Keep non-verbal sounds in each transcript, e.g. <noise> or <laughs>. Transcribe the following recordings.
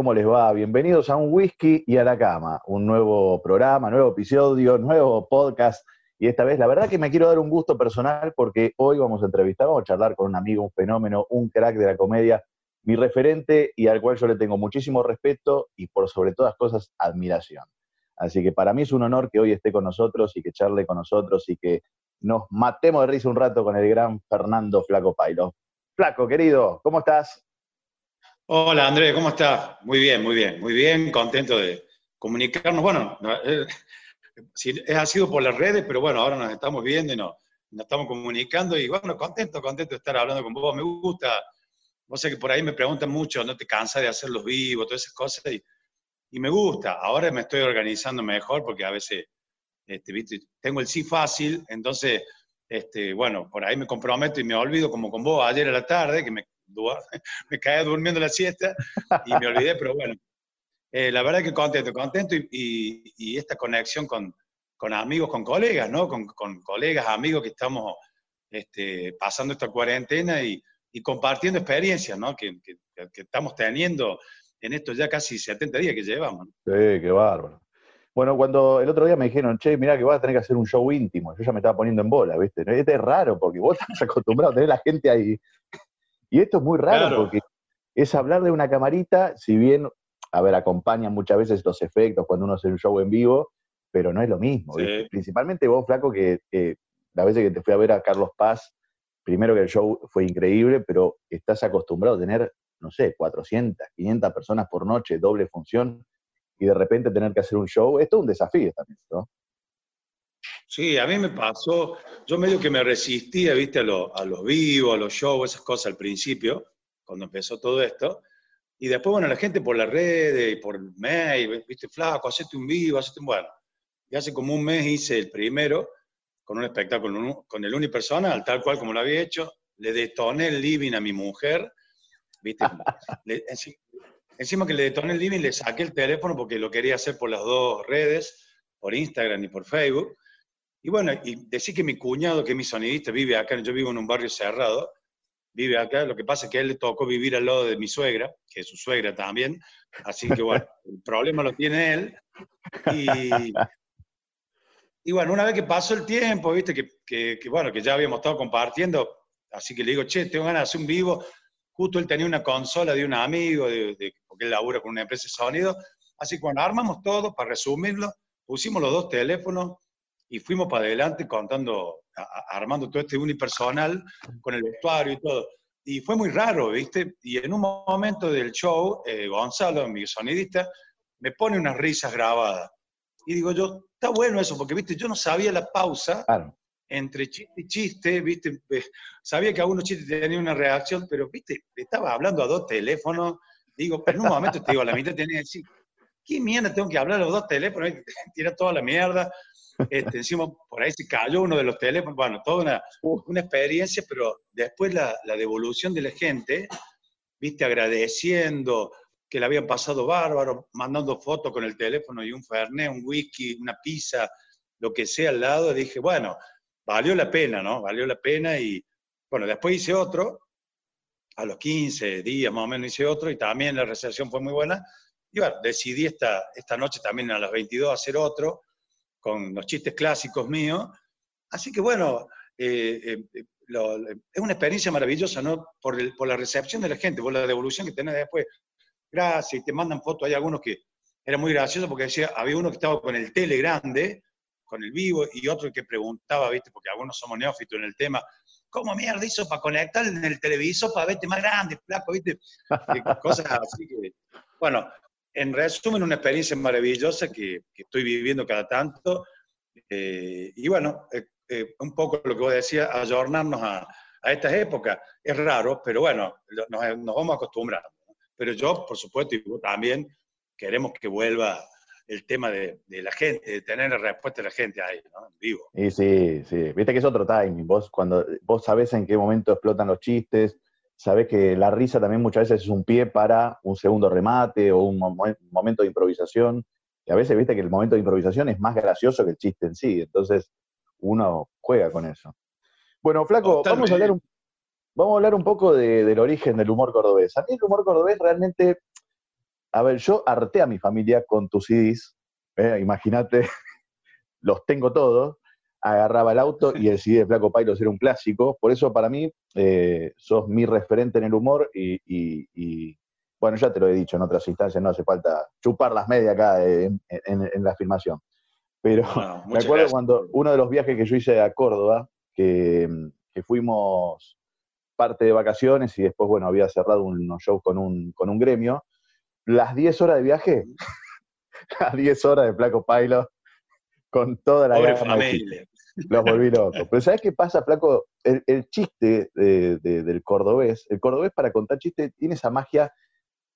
¿cómo les va? Bienvenidos a un whisky y a la cama, un nuevo programa, nuevo episodio, nuevo podcast. Y esta vez, la verdad que me quiero dar un gusto personal porque hoy vamos a entrevistar, vamos a charlar con un amigo, un fenómeno, un crack de la comedia, mi referente y al cual yo le tengo muchísimo respeto y por sobre todas cosas admiración. Así que para mí es un honor que hoy esté con nosotros y que charle con nosotros y que nos matemos de risa un rato con el gran Fernando Flaco Pailo. Flaco, querido, ¿cómo estás? Hola Andrés, ¿cómo estás? Muy bien, muy bien, muy bien, contento de comunicarnos. Bueno, eh, ha sido por las redes, pero bueno, ahora nos estamos viendo y nos, estamos comunicando y bueno, contento, contento de estar hablando con vos. Me gusta, no sé que por ahí me preguntan mucho, ¿no te cansas de hacer los vivos, todas esas cosas? Y, y, me gusta. Ahora me estoy organizando mejor porque a veces, este, tengo el sí fácil, entonces, este, bueno, por ahí me comprometo y me olvido como con vos ayer a la tarde, que me <laughs> me caía durmiendo la siesta y me olvidé, pero bueno, eh, la verdad que contento, contento y, esta conexión con, con, amigos, con colegas, ¿no? Con, con colegas, amigos que estamos este, pasando esta cuarentena y, compartiendo experiencias, ¿no? Que, que, estamos teniendo en estos ya casi 70 días que llevamos. Sí, qué bárbaro. Bueno, cuando el otro día me dijeron, che, mira que vas a tener que hacer un show íntimo, yo ya me estaba poniendo en bola, ¿viste? Este es raro porque vos <laughs> estás acostumbrado a tener la gente ahí y esto es muy raro porque es hablar de una camarita, si bien, a ver, acompañan muchas veces los efectos cuando uno hace un show en vivo, pero no es lo mismo. Principalmente vos, Flaco, que la vez que te fui a ver a Carlos Paz, primero que el show fue increíble, pero estás acostumbrado a tener, no sé, 400, 500 personas por noche, doble función, y de repente tener que hacer un show, esto es un desafío también, ¿no? Sí, a mí me pasó, yo medio que me resistía, viste, a, a los vivos, a los shows, esas cosas al principio, cuando empezó todo esto. Y después, bueno, la gente por las redes y por mail, viste, flaco, hacete un vivo, hacete un... Bueno, y hace como un mes hice el primero con un espectáculo con el unipersonal, tal cual como lo había hecho. Le detoné el living a mi mujer, viste, <laughs> encima que le detoné el living, le saqué el teléfono porque lo quería hacer por las dos redes, por Instagram y por Facebook. Y bueno, y decir que mi cuñado, que es mi sonidista, vive acá, yo vivo en un barrio cerrado, vive acá, lo que pasa es que a él le tocó vivir al lado de mi suegra, que es su suegra también, así que bueno, <laughs> el problema lo tiene él. Y, y bueno, una vez que pasó el tiempo, viste, que, que, bueno, que ya habíamos estado compartiendo, así que le digo, che, tengo ganas de hacer un vivo, justo él tenía una consola de un amigo, de, porque él labura con una empresa de sonido, así que bueno, armamos todo, para resumirlo, pusimos los dos teléfonos, y fuimos para adelante contando, armando todo este unipersonal con el vestuario y todo. Y fue muy raro, ¿viste? Y en un momento del show, eh, Gonzalo, mi sonidista, me pone unas risas grabadas. Y digo yo, está bueno eso, porque, ¿viste? Yo no sabía la pausa entre chiste y chiste, ¿viste? Sabía que algunos chistes tenían una reacción, pero, ¿viste? Estaba hablando a dos teléfonos. Digo, pero en un momento te digo, a la mitad tenía que decir, ¿qué mierda tengo que hablar a los dos teléfonos? <laughs> Tira toda la mierda. Este, <laughs> encima, por ahí se cayó uno de los teléfonos, bueno, toda una, una experiencia, pero después la, la, devolución de la gente, viste, agradeciendo que le habían pasado bárbaro, mandando fotos con el teléfono y un fernet, un whisky, una pizza, lo que sea al lado, dije, bueno, valió la pena, ¿no? Valió la pena y, bueno, después hice otro, a los 15 días más o menos hice otro y también la recepción fue muy buena. Y bueno, decidí esta, esta noche también a las 22 hacer otro, con los chistes clásicos míos. Así que bueno, eh, eh, eh, es una experiencia maravillosa, ¿no? Por, por, la recepción de la gente, por la devolución que tenés después. Gracias, y te mandan fotos. Hay algunos que era muy gracioso porque decía, había uno que estaba con el tele grande, con el vivo, y otro que preguntaba, ¿viste? Porque algunos somos neófitos en el tema, ¿cómo mierda hizo para conectar en el televisor para verte más grande, flaco, ¿viste? cosas así que, bueno, en resumen, una experiencia maravillosa que, estoy viviendo cada tanto. Eh, y bueno, eh, eh, un poco lo que vos decías, ayornarnos a, a estas épocas. Es raro, pero bueno, nos, vamos acostumbrando. Pero yo, por supuesto, y vos también, queremos que vuelva el tema de, la gente, de tener la respuesta de la gente ahí, ¿no? En vivo. Y sí, sí. Viste que es otro timing. Vos, cuando, vos sabés en qué momento explotan los chistes, sabes que la risa también muchas veces es un pie para un segundo remate o un momento de improvisación. Y a veces viste que el momento de improvisación es más gracioso que el chiste en sí. Entonces uno juega con eso. Bueno, Flaco, vamos a, hablar un, vamos a hablar un poco del origen del humor cordobés. A mí el humor cordobés realmente a ver, yo harté a mi familia con tus CDs, ¿eh? imagínate, <laughs> los tengo todos, agarraba el auto y el CD de Flaco Pailos era un clásico, por eso para mí eh, sos mi referente en el humor y, bueno, ya te lo he dicho en otras instancias, no hace falta chupar las medias acá en, la filmación. Pero <laughs> me acuerdo cuando uno de los viajes que yo hice a Córdoba, que, fuimos parte de vacaciones y después, bueno, había cerrado unos shows con un, con un gremio, las 10 horas de viaje, <laughs> las 10 horas de Flaco Pailos con toda la Pobre familia. Los volví locos. Pero ¿sabes qué pasa, Flaco? El, chiste del cordobés, el cordobés para contar chistes tiene esa magia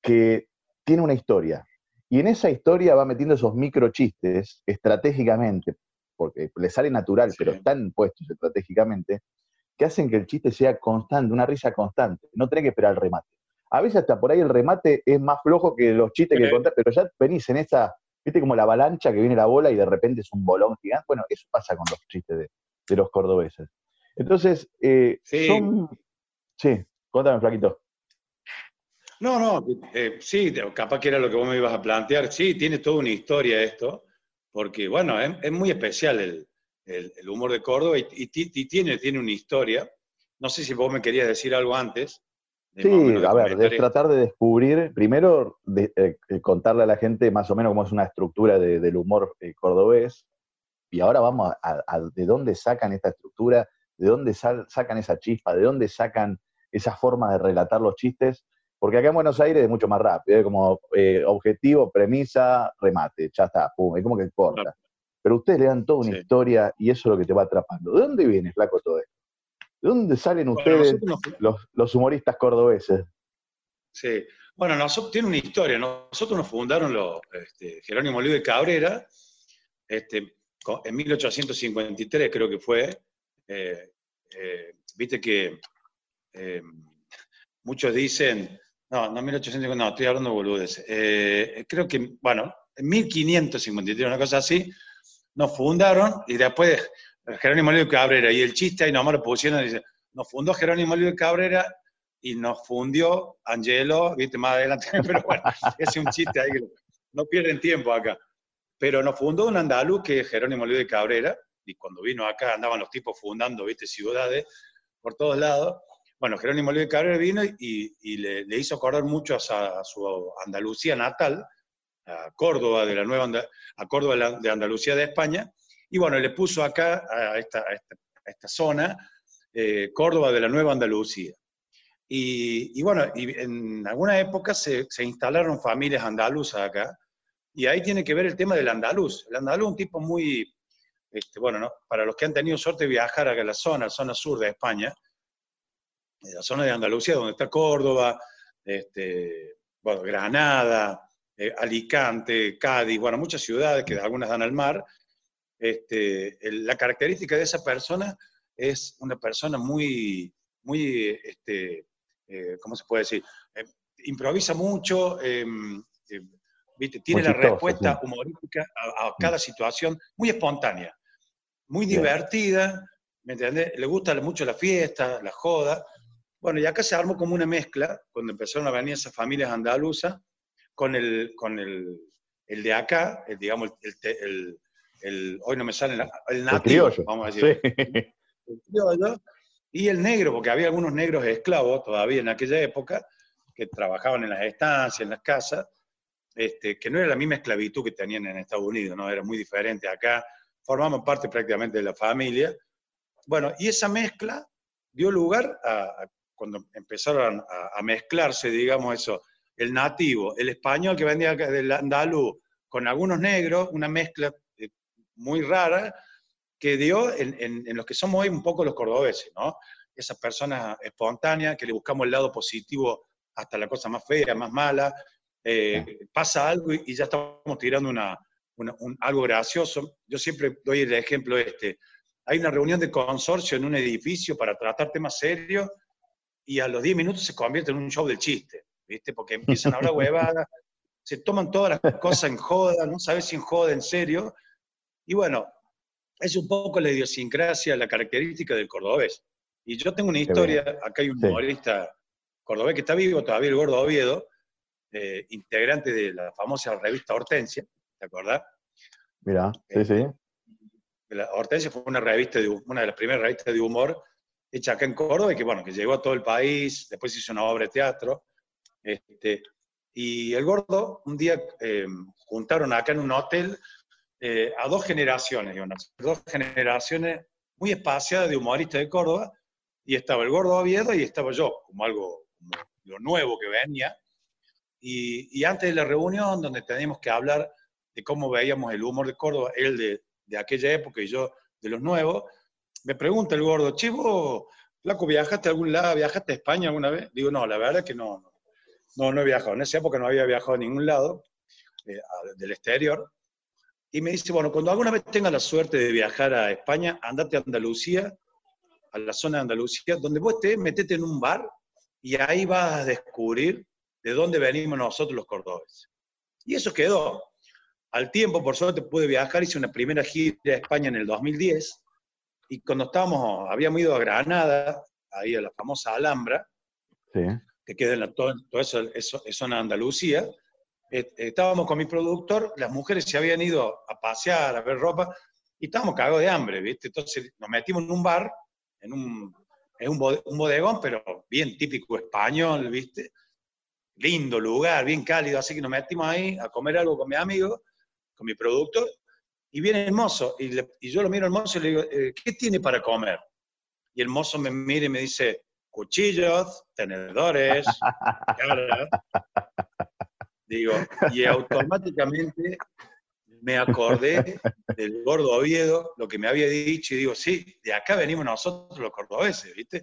que tiene una historia. Y en esa historia va metiendo esos micro chistes estratégicamente, porque le sale natural, pero están puestos estratégicamente, que hacen que el chiste sea constante, una risa constante. No tenés que esperar el remate. A veces hasta por ahí el remate es más flojo que los chistes que contás, pero ya venís en esa, viste como la avalancha que viene la bola y de repente es un bolón gigante. Bueno, eso pasa con los chistes de, los cordobeses. Entonces, eh, sí. son... Sí, cuéntame, Flaquito. No, no, eh, sí, capaz que era lo que vos me ibas a plantear. Sí, tiene toda una historia esto, porque bueno, es, muy especial el, humor de Córdoba y, tiene, tiene una historia. No sé si vos me querías decir algo antes. Sí, a ver, de tratar de descubrir, primero de, eh, eh, contarle a la gente más o menos cómo es una estructura del humor cordobés, y ahora vamos a, de dónde sacan esta estructura, de dónde sacan esa chispa, de dónde sacan esa forma de relatar los chistes, porque acá en Buenos Aires es mucho más rápido, es como eh, objetivo, premisa, remate, ya está, pum, es como que corta. Pero ustedes le dan toda una historia y eso es lo que te va atrapando. ¿De dónde viene, Flaco, todo esto? ¿De dónde salen ustedes, los, humoristas cordobeses? Sí, bueno, nosotros tiene una historia. Nosotros nos fundaron los, este, Jerónimo Olivo de Cabrera, este, en 1853 creo que fue. Eh, eh, viste que muchos dicen no, no 1850, no, estoy hablando de boludes. Eh, creo que, bueno, en 1553, una cosa así, nos fundaron y después Jerónimo Olivo Cabrera y el chiste ahí nomás lo pusieron, dice, nos fundó Jerónimo Olivo Cabrera y nos fundió Angelo, viste, más adelante, <laughs> pero bueno, es un chiste ahí no pierden tiempo acá. Pero nos fundó un andaluz que es Jerónimo Olivo de Cabrera, y cuando vino acá andaban los tipos fundando, viste, ciudades por todos lados, bueno, Jerónimo Luis Cabrera vino y, le, hizo acordar mucho a, su Andalucía natal, a Córdoba, de la nueva a Córdoba de Andalucía de España, y bueno, le puso acá, a esta, esta, zona, eh, Córdoba de la Nueva Andalucía. Y, bueno, y en alguna época se, instalaron familias andaluzas acá, y ahí tiene que ver el tema del andaluz. El andaluz es un tipo muy, este, bueno, ¿no? para los que han tenido suerte de viajar a la zona, zona sur de España, la zona de Andalucía, donde está Córdoba, este, bueno, Granada, eh, Alicante, Cádiz, bueno, muchas ciudades que algunas dan al mar. Este, la característica de esa persona es una persona muy, muy, este, eh, ¿cómo se puede decir? Eh, improvisa mucho, em, tiene la respuesta humorística a, a, cada situación muy espontánea, muy divertida, ¿me entiendes? Le gusta mucho la fiesta, la joda, bueno, y acá se armó como una mezcla, cuando empezaron a venir esas familias andaluzas, con el, con el, el de acá, el, digamos, el, el, hoy no me sale el nativo, vamos a decir. El criollo, y el negro, porque había algunos negros esclavos todavía en aquella época, que trabajaban en las estancias, en las casas, este, que no era la misma esclavitud que tenían en Estados Unidos, ¿no? Era muy diferente. Acá formaban parte prácticamente de la familia. Bueno, y esa mezcla dio lugar a, cuando empezaron a, mezclarse, digamos eso, el nativo, el español que venía del andaluz, con algunos negros, una mezcla muy rara, que dio en, los que somos hoy un poco los cordobeses, ¿no? Esas personas espontáneas que le buscamos el lado positivo hasta la cosa más fea, más mala, eh, pasa algo y, ya estamos tirando una, algo gracioso. Yo siempre doy el ejemplo este. Hay una reunión de consorcio en un edificio para tratar temas serios y a los 10 minutos se convierte en un show del chiste, ¿viste? Porque empiezan a hablar <laughs> huevadas, se toman todas las cosas en joda, no sabes si en joda, en serio. Y bueno, es un poco la idiosincrasia, la característica del cordobés. Y yo tengo una historia, acá hay un humorista cordobés que está vivo todavía, el gordo Oviedo, eh, integrante de la famosa revista Hortensia, ¿te acordás? Mira, sí, sí. La Hortensia fue una revista de, una de las primeras revistas de humor hecha acá en Córdoba y que, bueno, que llegó a todo el país, después hizo una obra de teatro. Este, y el gordo, un día eh, juntaron acá en un hotel eh, a dos generaciones, dos generaciones muy espaciadas de humoristas de Córdoba, y estaba el gordo Oviedo y estaba yo, como algo, como lo nuevo que venía. Y, y, antes de la reunión, donde teníamos que hablar de cómo veíamos el humor de Córdoba, él de, de aquella época y yo de los nuevos, me pregunta el gordo, chivo, Flaco, ¿viajaste a algún lado? ¿Viajaste a España alguna vez? Digo, no, la verdad es que no, no, no he viajado. En esa época no había viajado a ningún lado eh, del exterior. Y me dice, bueno, cuando alguna vez tengas la suerte de viajar a España, andate a Andalucía, a la zona de Andalucía, donde vos estés, metete en un bar y ahí vas a descubrir de dónde venimos nosotros los cordobeses. Y eso quedó. Al tiempo, por suerte, pude viajar, hice una primera gira a España en el 2010, y cuando estábamos, habíamos ido a Granada, ahí a la famosa Alhambra, que queda en la, todo, eso, eso, es zona de Andalucía, estábamos con mi productor, las mujeres se habían ido a pasear, a ver ropa, y estábamos cagados de hambre, ¿viste? Entonces nos metimos en un bar, en un, en un, bodegón, pero bien típico español, ¿viste? Lindo lugar, bien cálido, así que nos metimos ahí a comer algo con mi amigo, con mi productor, y viene el mozo, y, yo lo miro al mozo y le digo, eh, ¿qué tiene para comer? Y el mozo me mira y me dice, cuchillos, tenedores, <laughs> Digo, y automáticamente me acordé del gordo Oviedo, lo que me había dicho, y digo, sí, de acá venimos nosotros los cordobeses, ¿viste?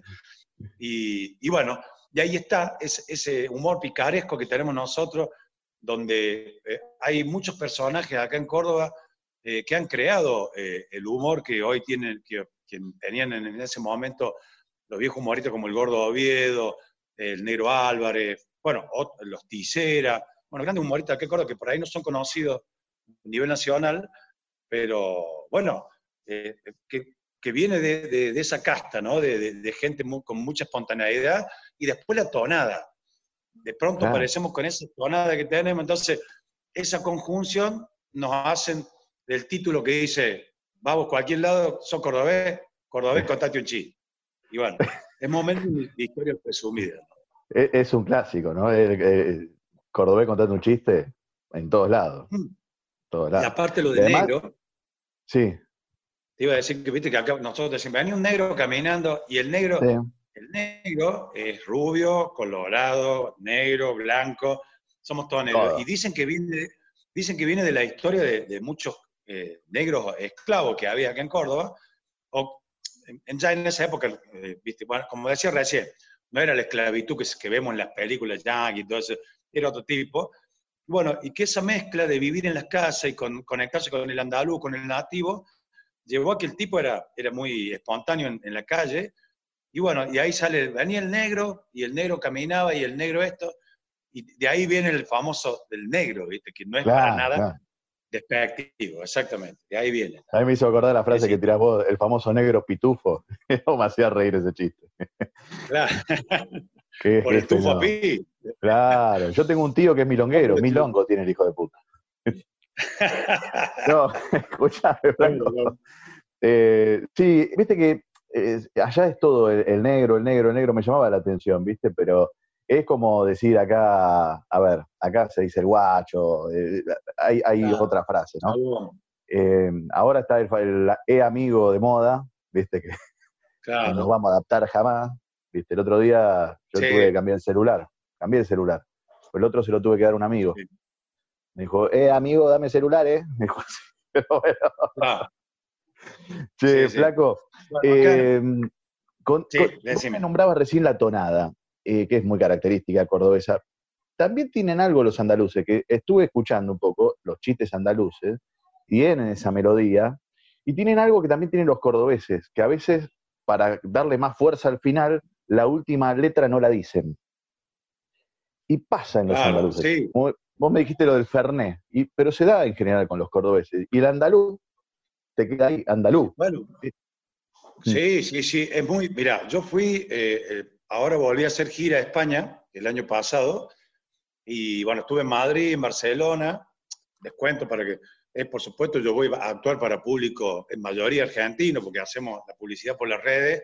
Y, bueno, y ahí está ese, humor picaresco que tenemos nosotros, donde eh, hay muchos personajes acá en Córdoba eh, que han creado eh, el humor que hoy tienen, que, tenían en, ese momento los viejos humoristas como el Gordo Oviedo, el Negro Álvarez, bueno, los Ticera, bueno, grandes humoristas que Córdoba que por ahí no son conocidos a nivel nacional, pero bueno, eh, que, viene de, esa casta, ¿no? De, gente con mucha espontaneidad y después la tonada. De pronto aparecemos con esa tonada que tenemos, entonces esa conjunción nos hacen del título que dice, vamos, cualquier lado, son cordobés, cordobés, contate un chiste. Y bueno, es momento de historia presumida. Es, un clásico, ¿no? Cordobés, contate un chiste en todos lados. Mm. Todos lados. Y aparte lo de negro. Sí. Te iba a decir que viste que acá nosotros decimos, venía un negro caminando y el negro, el negro es rubio, colorado, negro, blanco, somos todos negros. Y dicen que viene, dicen que viene de la historia de muchos eh, negros esclavos que había acá en Córdoba, o en, ya en esa época, eh, ¿viste? como decía recién, no era la esclavitud que, que vemos en las películas yankee y todo eso, era otro tipo. Bueno, y que esa mezcla de vivir en las casas y con, conectarse con el andaluz, con el nativo, llevó a que el tipo era, era muy espontáneo en, la calle, y bueno, y ahí sale, venía el negro, y el negro caminaba, y el negro esto, y de ahí viene el famoso del negro, ¿viste? Que no es para nada Despectivo, exactamente. De ahí viene. A mí me hizo acordar la frase que tirás vos, el famoso negro pitufo. no <laughs> me hacía reír ese chiste. Claro. <laughs> Por el tufo pi. Claro. Yo tengo un tío que es milonguero. <laughs> Milongo tiene el hijo de puta. no, <laughs> escuchame, <laughs> Franco. Eh, sí, viste que eh, allá es todo el, negro, el negro, el negro. Me llamaba la atención, viste, pero es como decir acá, a ver, acá se dice el guacho, eh, hay, otra frase, ¿no? Eh, ahora está el, e-amigo de moda, viste, que no nos vamos a adaptar jamás, viste, el otro día yo tuve que cambiar el celular, cambié el celular, el otro se lo tuve que dar a un amigo. Me dijo, eh, amigo, dame celular, ¿eh? <laughs> Me dijo así, pero bueno. Ah. Che, flaco, eh, con, me nombrabas recién la tonada. Eh, que es muy característica cordobesa. También tienen algo los andaluces, que estuve escuchando un poco los chistes andaluces, tienen esa melodía, y tienen algo que también tienen los cordobeses, que a veces para darle más fuerza al final, la última letra no la dicen. Y pasa en los andaluces. Vos me dijiste lo del Ferné, y, pero se da en general con los cordobeses. Y el andaluz, te queda ahí, andaluz. Bueno, sí, sí, sí, es muy, mira, yo fui, eh, Ahora volví a hacer gira a España el año pasado Y bueno, estuve en Madrid, en Barcelona, les cuento para que, eh, por supuesto, yo voy a actuar para público en mayoría argentino, porque hacemos la publicidad por las redes,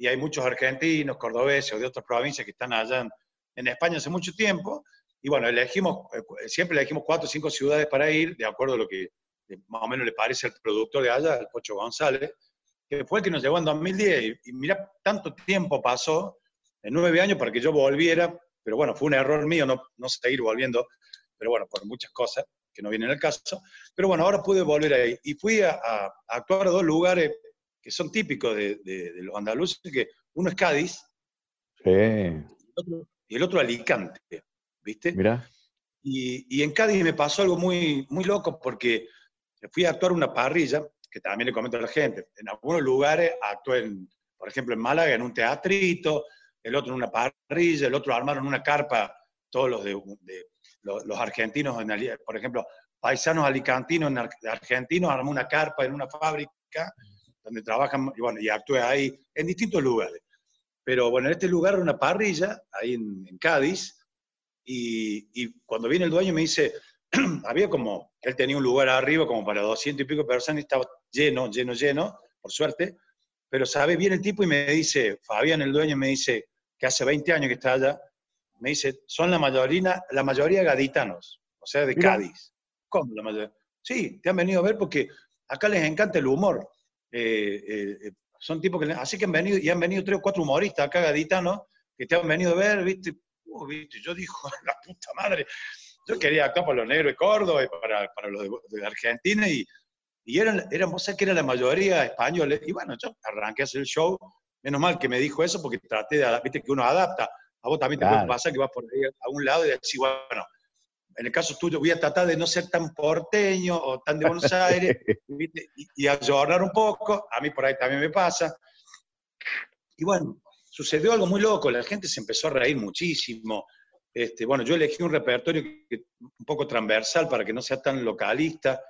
y hay muchos argentinos, cordobeses o de otras provincias que están allá en, España hace mucho tiempo, y bueno, elegimos, eh, siempre elegimos cuatro o cinco ciudades para ir, de acuerdo a lo que más o menos le parece al productor de allá, el Pocho González, que fue el que nos llevó en 2010, y, mira, tanto tiempo pasó, en nueve años para que yo volviera, pero bueno, fue un error mío no, no seguir volviendo, pero bueno, por muchas cosas que no vienen al caso. Pero bueno, ahora pude volver ahí. Y fui a, actuar a dos lugares que son típicos de, los andaluces, que uno es Cádiz sí. y, el otro, Alicante, ¿viste? Mira. Y, en Cádiz me pasó algo muy, muy loco porque fui a actuar una parrilla, que también le comento a la gente. En algunos lugares actué, por ejemplo, en Málaga, en un teatrito, el otro en una parrilla, el otro armaron una carpa, todos los de, los, argentinos, por ejemplo, paisanos alicantinos argentinos armó una carpa en una fábrica donde trabajan, y bueno, y actué ahí en distintos lugares. Pero bueno, en este lugar era una parrilla, ahí en, Cádiz, y, cuando viene el dueño me dice, <clears throat> había como, él tenía un lugar arriba como para 200 y pico personas y estaba lleno, lleno, lleno, por suerte, pero sabe bien el tipo y me dice, Fabián, el dueño, me dice, que hace 20 años que está allá, me dice, son la mayoría, la mayoría gaditanos, o sea, de Cádiz. ¿Cómo la mayoría? Sí, te han venido a ver porque acá les encanta el humor. Eh, eh, son tipos que, así que han venido, y han venido tres o cuatro humoristas acá gaditanos que te han venido a ver, ¿viste? Uh, ¿viste? Yo dijo, <laughs> la puta madre, yo quería acá para los negros de Córdoba y para, para los de, Argentina y, y eran, eran, vos sabés que era la mayoría españoles. Y bueno, yo arranqué a hacer el show Menos mal que me dijo eso porque traté de, viste que uno adapta. A vos también te puede pasar que vas por ahí a un lado y decís, bueno, en el caso tuyo voy a tratar de no ser tan porteño o tan de Buenos Aires <laughs> y, a llorar un poco. A mí por ahí también me pasa. Y bueno, sucedió algo muy loco. La gente se empezó a reír muchísimo. Este, bueno, yo elegí un repertorio un poco transversal para que no sea tan localista.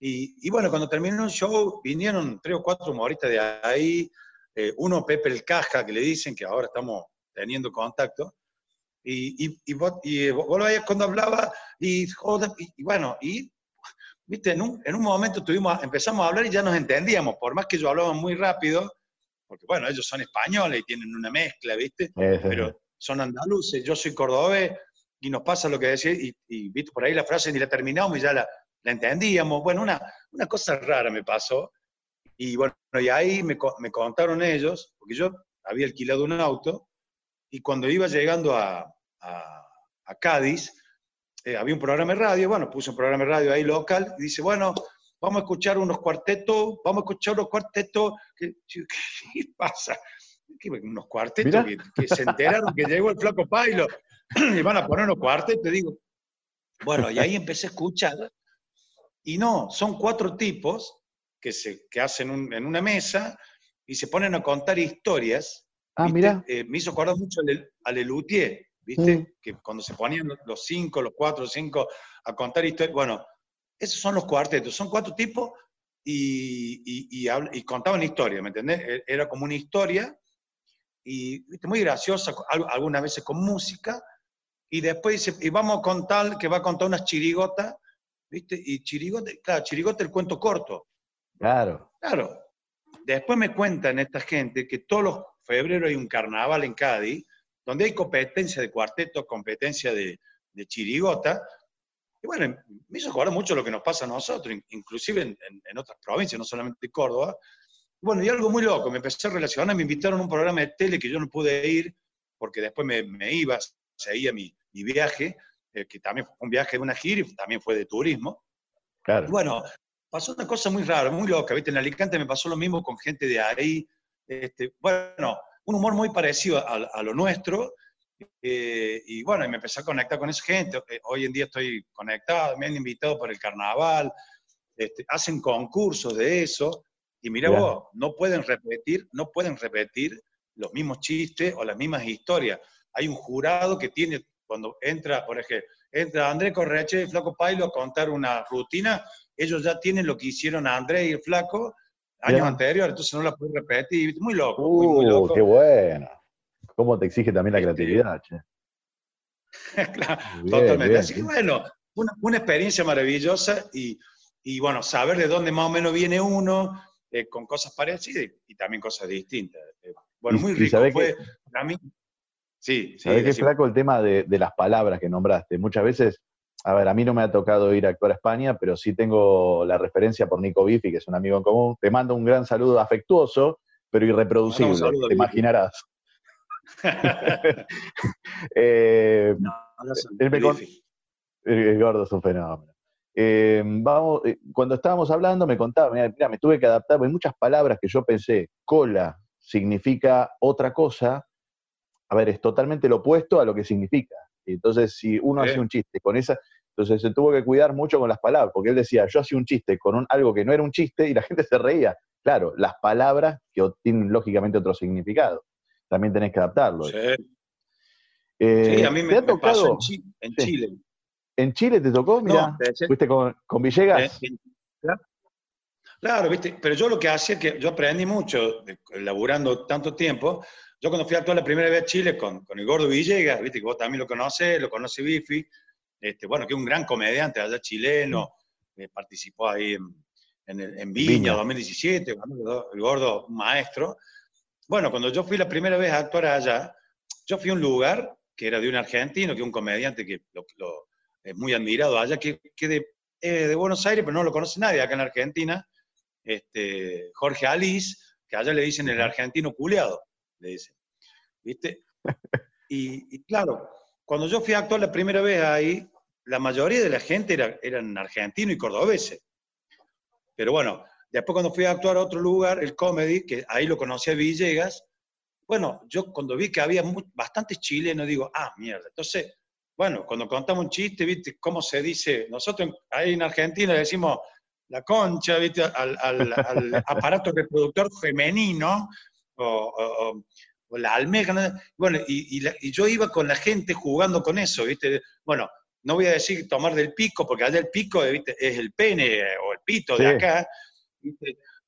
Y, y, bueno, cuando terminó el show, vinieron tres o cuatro humoristas de ahí, eh, uno, Pepe el Caja, que le dicen que ahora estamos teniendo contacto, y, y, y, vos, y vos cuando hablaba, y, y, bueno, y viste, en un, en un momento tuvimos, empezamos a hablar y ya nos entendíamos, por más que yo hablaba muy rápido, porque bueno, ellos son españoles y tienen una mezcla, ¿viste? Pero son andaluces, yo soy cordobés, y nos pasa lo que decía, y, viste, por ahí la frase ni la terminamos y ya la, la entendíamos. Bueno, una, una cosa rara me pasó, y bueno, y ahí me, me, contaron ellos, porque yo había alquilado un auto, y cuando iba llegando a, a, Cádiz, eh, había un programa de radio, bueno, puse un programa de radio ahí local, y dice, bueno, vamos a escuchar unos cuartetos, vamos a escuchar unos cuartetos, ¿qué, qué pasa? unos cuartetos que, se enteraron que llegó el flaco Pailo <clears throat> y van a poner unos cuartetos, digo, bueno, y ahí empecé a escuchar, y no, son cuatro tipos que, se, que hacen en una mesa y se ponen a contar historias. Ah, mira. Eh, me hizo acordar mucho al Lelutier, ¿viste? Mm. Que cuando se ponían los cinco, los cuatro, cinco a contar historias. Bueno, esos son los cuartetos. Son cuatro tipos y, y, y, contaban historias, ¿me entendés? E, era como una historia y ¿viste? muy graciosa, algunas veces con música. Y después dice, y vamos a contar, que va a contar unas chirigotas, ¿viste? Y chirigota, claro, chirigota el cuento corto. Claro. Claro. Después me cuentan esta gente que todos los febrero hay un carnaval en Cádiz, donde hay competencia de cuarteto, competencia de, chirigota. Y bueno, me hizo jugar mucho lo que nos pasa a nosotros, inclusive en, otras provincias, no solamente Córdoba. Bueno, y algo muy loco, me empecé a relacionar, me invitaron a un programa de tele que yo no pude ir, porque después me, iba, seguía mi, mi viaje, eh, que también fue un viaje de una gira y también fue de turismo. Claro. bueno, pasó una cosa muy rara, muy loca, ¿viste? En Alicante me pasó lo mismo con gente de ahí. Este, bueno, un humor muy parecido a, lo nuestro. Eh, y bueno, me empecé a conectar con esa gente. Eh, hoy en día estoy conectado, me han invitado para el carnaval, este, hacen concursos de eso. Y mira vos, no pueden repetir, no pueden repetir los mismos chistes o las mismas historias. Hay un jurado que tiene, cuando entra, por ejemplo, entra André Correche y Flaco Pailo a contar una rutina, ellos ya tienen lo que hicieron a André y el Flaco años anteriores, entonces no la pueden repetir. Muy loco, muy, uh, loco. ¡Qué bueno! ¿Cómo te exige también la este, creatividad, che? <laughs> totalmente. Así que bueno, una, experiencia maravillosa y, bueno, saber de dónde más o menos viene uno, eh, con cosas parecidas y, también cosas distintas. Eh, bueno, muy rico. Fue, para mí, sí, sí. ¿Sabés qué flaco el tema de, de, las palabras que nombraste? Muchas veces, a ver, a mí no me ha tocado ir a actuar a España, pero sí tengo la referencia por Nico Bifi, que es un amigo en común. Te mando un gran saludo afectuoso, pero irreproducible, te imaginarás. <laughs> <laughs> eh, el, gordo es un fenómeno. Eh, vamos, eh, cuando estábamos hablando me contaba, mira, me tuve que adaptar, hay muchas palabras que yo pensé, cola significa otra cosa, a ver, es totalmente lo opuesto a lo que significa. Entonces, si uno hace un chiste con esa, entonces se tuvo que cuidar mucho con las palabras, porque él decía, yo hacía un chiste con algo que no era un chiste y la <laughs> gente se reía. Claro, las palabras que tienen lógicamente otro significado. También tenés que adaptarlo. Sí, eh, a mí me, ha tocado, en, Chile. ¿En Chile te tocó? Mira, ¿fuiste con, Villegas? claro, viste, pero yo lo que hacía, que yo aprendí mucho, laburando tanto tiempo, yo cuando fui a actuar la primera vez a Chile con, con el gordo Villegas, viste que vos también lo conocés, lo conoce Bifi, este, bueno, que es un gran comediante allá chileno, eh, participó ahí en, en, Viña, 2017, el gordo, maestro. Bueno, cuando yo fui la primera vez a actuar allá, yo fui a un lugar que era de un argentino, que es un comediante que lo, es muy admirado allá, que, que de, de, Buenos Aires, pero no lo conoce nadie acá en Argentina, este, Jorge Alice, que allá le dicen el argentino culeado, le dicen. ¿Viste? Y, claro, cuando yo fui a actuar la primera vez ahí, la mayoría de la gente era, eran argentinos y cordobeses. Pero bueno, después cuando fui a actuar a otro lugar, el comedy, que ahí lo conocí a Villegas, bueno, yo cuando vi que había bastantes chilenos, digo, ah, mierda. Entonces, bueno, cuando contamos un chiste, ¿viste? ¿Cómo se dice? Nosotros ahí en Argentina le decimos la concha, ¿viste? Al, aparato reproductor femenino, o, la almeja. Bueno, y, yo iba con la gente jugando con eso, ¿viste? Bueno, no voy a decir tomar del pico, porque allá el pico ¿viste? es el pene o el pito de acá.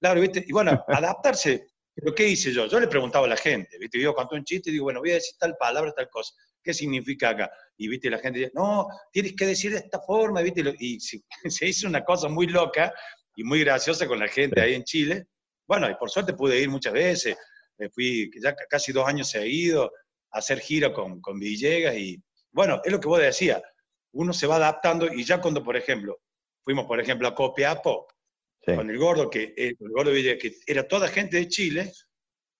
Claro, ¿viste? Y bueno, <laughs> adaptarse. Pero ¿qué hice yo? Yo le preguntaba a la gente, ¿viste? Yo conté un chiste y digo, bueno, voy a decir tal palabra, tal cosa. ¿Qué significa acá? Y, ¿viste? La gente dice, no, tienes que decir de esta forma, ¿viste? Y <laughs> se hizo una cosa muy loca y muy graciosa con la gente ahí en Chile. Bueno, y por suerte pude ir muchas veces. Fui ya casi dos años seguidos a hacer gira con, con Villegas y, bueno, es lo que vos decías. Uno se va adaptando y ya cuando, por ejemplo, fuimos, por ejemplo, a Copiapó, con el gordo, que el gordo que era toda gente de Chile.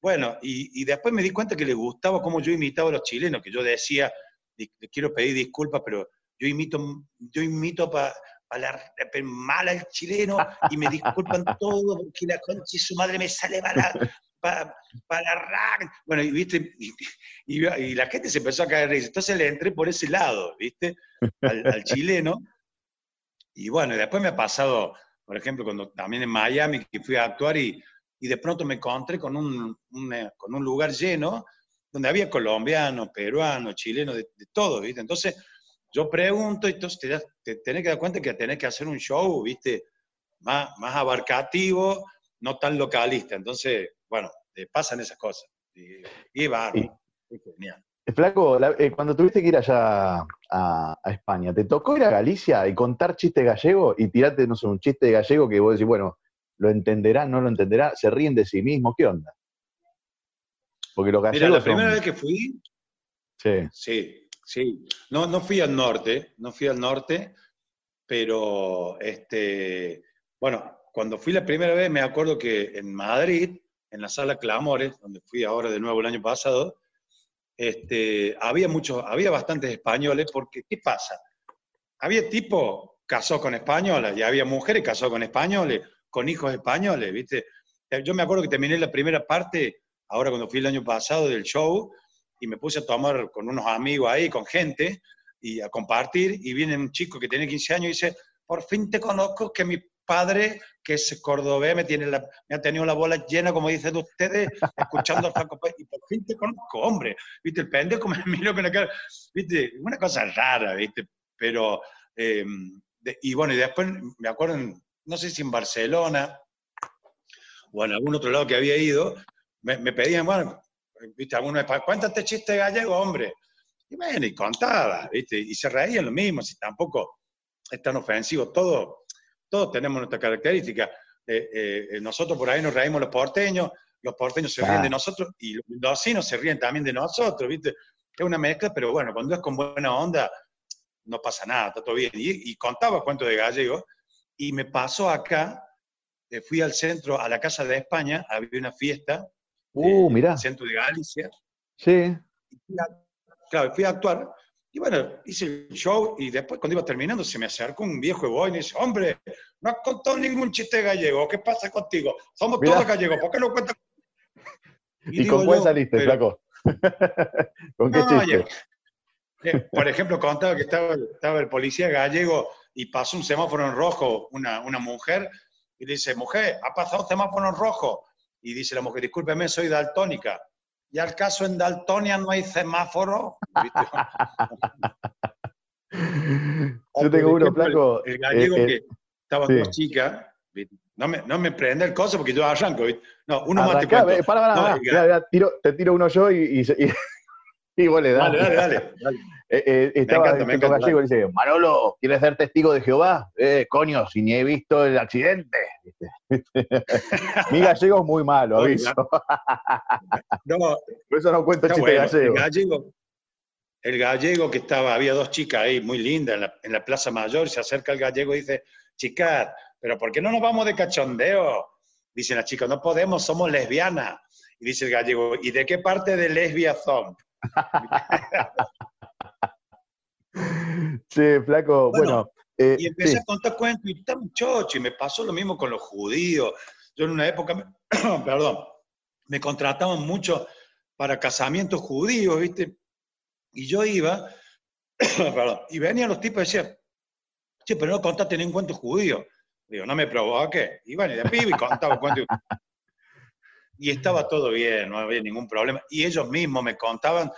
Bueno, y, después me di cuenta que le gustaba cómo yo imitaba a los chilenos, que yo decía, le quiero pedir disculpas, pero yo imito, yo imito para la mala el chileno y me disculpan <laughs> todo porque la concha y su madre me sale <laughs> para para, para Bueno, y, ¿viste? Y, la gente se empezó a caer Entonces le entré por ese lado, ¿viste? Al, al chileno. Y bueno, después me ha pasado por ejemplo, cuando también en Miami que fui a actuar y, y de pronto me encontré con un, eh, con un lugar lleno donde había colombianos, peruanos, chilenos, de, todo, ¿viste? Entonces, yo pregunto y entonces te, te, tenés que dar cuenta que tenés que hacer un show, ¿viste? Más, más abarcativo, no tan localista. Entonces, bueno, te pasan esas cosas. Y, y va, es genial. Flaco, eh, cuando tuviste que ir allá a, España, ¿te tocó ir a Galicia y contar chistes gallegos y tirarte, no sé, un chiste de gallego que vos decís, bueno, lo entenderá, no lo entenderá, se ríen de sí mismo, ¿qué onda? Porque los gallegos. Mira, la primera vez que fui. Sí. Sí, sí. No, no fui al norte, no fui al norte, pero este. Bueno, cuando fui la primera vez, me acuerdo que en Madrid, en la sala Clamores, donde fui ahora de nuevo el año pasado, este, había muchos, había bastantes españoles, porque ¿qué pasa? Había tipo casó con españolas y había mujeres casó con españoles, con hijos españoles, ¿viste? Eh, yo me acuerdo que terminé la primera parte, ahora cuando fui el año pasado del show, y me puse a tomar con unos amigos ahí, con gente, y a compartir, y viene un chico que tiene 15 años y dice, por fin te conozco, que mi padre, que es cordobés, me, tiene la, me ha tenido la bola llena, como dicen ustedes, escuchando al Franco y por fin te conozco, hombre. ¿Viste? El pendejo me <laughs> miró con la cara. ¿Viste? Una cosa rara, ¿viste? Pero, eh, y bueno, y después me acuerdo, no sé si en Barcelona o en algún otro lado que había ido, me, pedían, bueno, ¿viste? Algunos, cuéntate chiste gallego, hombre. Y bueno, y contaba, ¿viste? Y se reían lo mismo, si tampoco es tan ofensivo. Todo, todos tenemos nuestra característica. Eh, eh, nosotros por ahí nos reímos los porteños, los porteños se ríen de nosotros y los mendocinos se ríen también de nosotros, ¿viste? Es una mezcla, pero bueno, cuando es con buena onda, no pasa nada, está todo bien. Y, contaba cuentos de gallego, y me pasó acá, eh, fui al centro, a la Casa de España, había una fiesta, uh, en el centro de Galicia. Sí. claro, fui a actuar, y bueno, hice el show y después cuando iba terminando se me acercó un viejo y voy y me dice, hombre, no has contado ningún chiste gallego, ¿qué pasa contigo? Somos todos gallegos, ¿por qué no cuentas? ¿Y, con cuál saliste, flaco? <laughs> ¿Con qué chiste? Eh, por ejemplo, contaba que estaba, estaba, el policía gallego y pasó un semáforo en rojo una, una mujer y dice, mujer, ha pasado un semáforo en rojo. Y dice la mujer, discúlpeme, soy daltónica. ¿Y al caso en Daltonia no hay semáforo? <laughs> Yo tengo uno, flaco. El, gallego eh, eh, que estaba sí. dos chicas, no me, no me prende el coso porque yo arranco, ¿viste? No, uno más te cuento. Para, para, no, tiro, te tiro uno yo y, y, y, <laughs> vos le das. Dale, dale, dale. dale. Eh, eh, estaba me encanta, me encanta, gallego y dice, Manolo, ¿quieres ser testigo de Jehová? Eh, coño, si ni he visto el accidente. <laughs> Mi gallego es muy malo, aviso. <laughs> no, Por eso no cuento chiste bueno, gallego. El gallego. El gallego que estaba, había dos chicas ahí muy lindas en la, en la Plaza Mayor, se acerca el gallego y dice, chicas, pero ¿por qué no nos vamos de cachondeo? Dicen las chicas, no podemos, somos lesbianas. Y dice el gallego, ¿y de qué parte de lesbia son? <laughs> Sí, flaco, bueno. Eh, y empecé a contar cuentos y está muchacho, y me pasó lo mismo con los judíos. Yo en una época, <clears throat> perdón, me contrataban mucho para casamientos judíos, ¿viste? Y yo iba, <clears throat> perdón, y venían los tipos y decían, che, pero no contaste ningún cuento judío. Digo, no me provoque. Y bueno, y de pibe y contaba cuentos. Y estaba todo bien, no había ningún problema. Y ellos mismos me contaban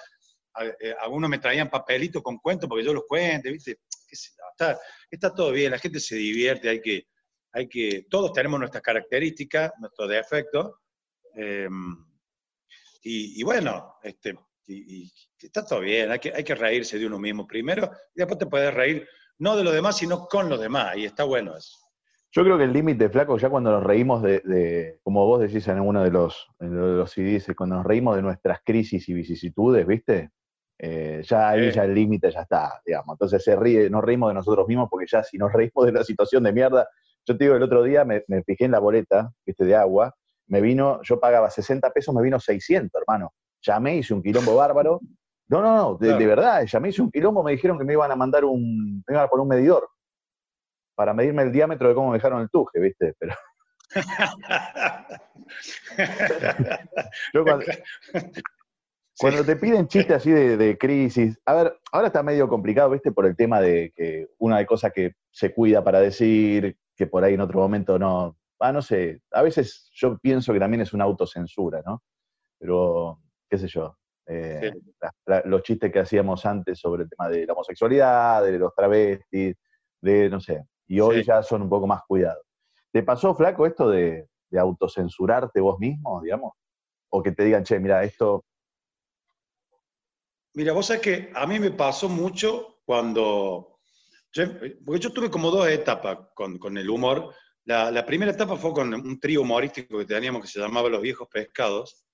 algunos me traían papelitos con cuentos porque yo los cuento, ¿viste? Está, está, todo bien, la gente se divierte, hay que, hay que, todos tenemos nuestras características, nuestros defectos, em, y, bueno, este, está todo bien, hay que, hay que reírse de uno mismo primero, y después te puedes reír no de los demás, sino con los demás, y está bueno eso. Yo creo que el límite, flaco, ya cuando nos reímos de, como vos decís en uno de los, de los CDs, cuando nos reímos de nuestras crisis y vicisitudes, ¿viste? Eh, ya ahí ya el límite ya está, digamos. Entonces se ríe, nos reímos de nosotros mismos porque ya si nos reímos de la situación de mierda, yo te digo, el otro día me, fijé en la boleta, este de agua, me vino, yo pagaba 60 pesos, me vino 600, hermano. Llamé, hice un quilombo bárbaro. No, no, no, de, verdad, llamé, hice un quilombo, me dijeron que me iban a mandar un, me iban a poner un medidor para medirme el diámetro de cómo me dejaron el tuje, ¿viste? Pero... <laughs> yo cuando, cuando te piden chistes así de, crisis, a ver, ahora está medio complicado, ¿viste? Por el tema de que una de cosas que se cuida para decir, que por ahí en otro momento no. Ah, no sé, a veces yo pienso que también es una autocensura, ¿no? Pero, qué sé yo, eh, los chistes que hacíamos antes sobre el tema de la homosexualidad, de los travestis, de, no sé, y hoy ya son un poco más cuidados. ¿Te pasó, flaco, esto de, de autocensurarte vos mismo, digamos? O que te digan, che, mira, esto Mira, vos sabés que a mí me pasó mucho cuando, porque yo tuve como dos etapas con, con el humor. La, la, primera etapa fue con un trío humorístico que teníamos que se llamaba Los Viejos Pescados,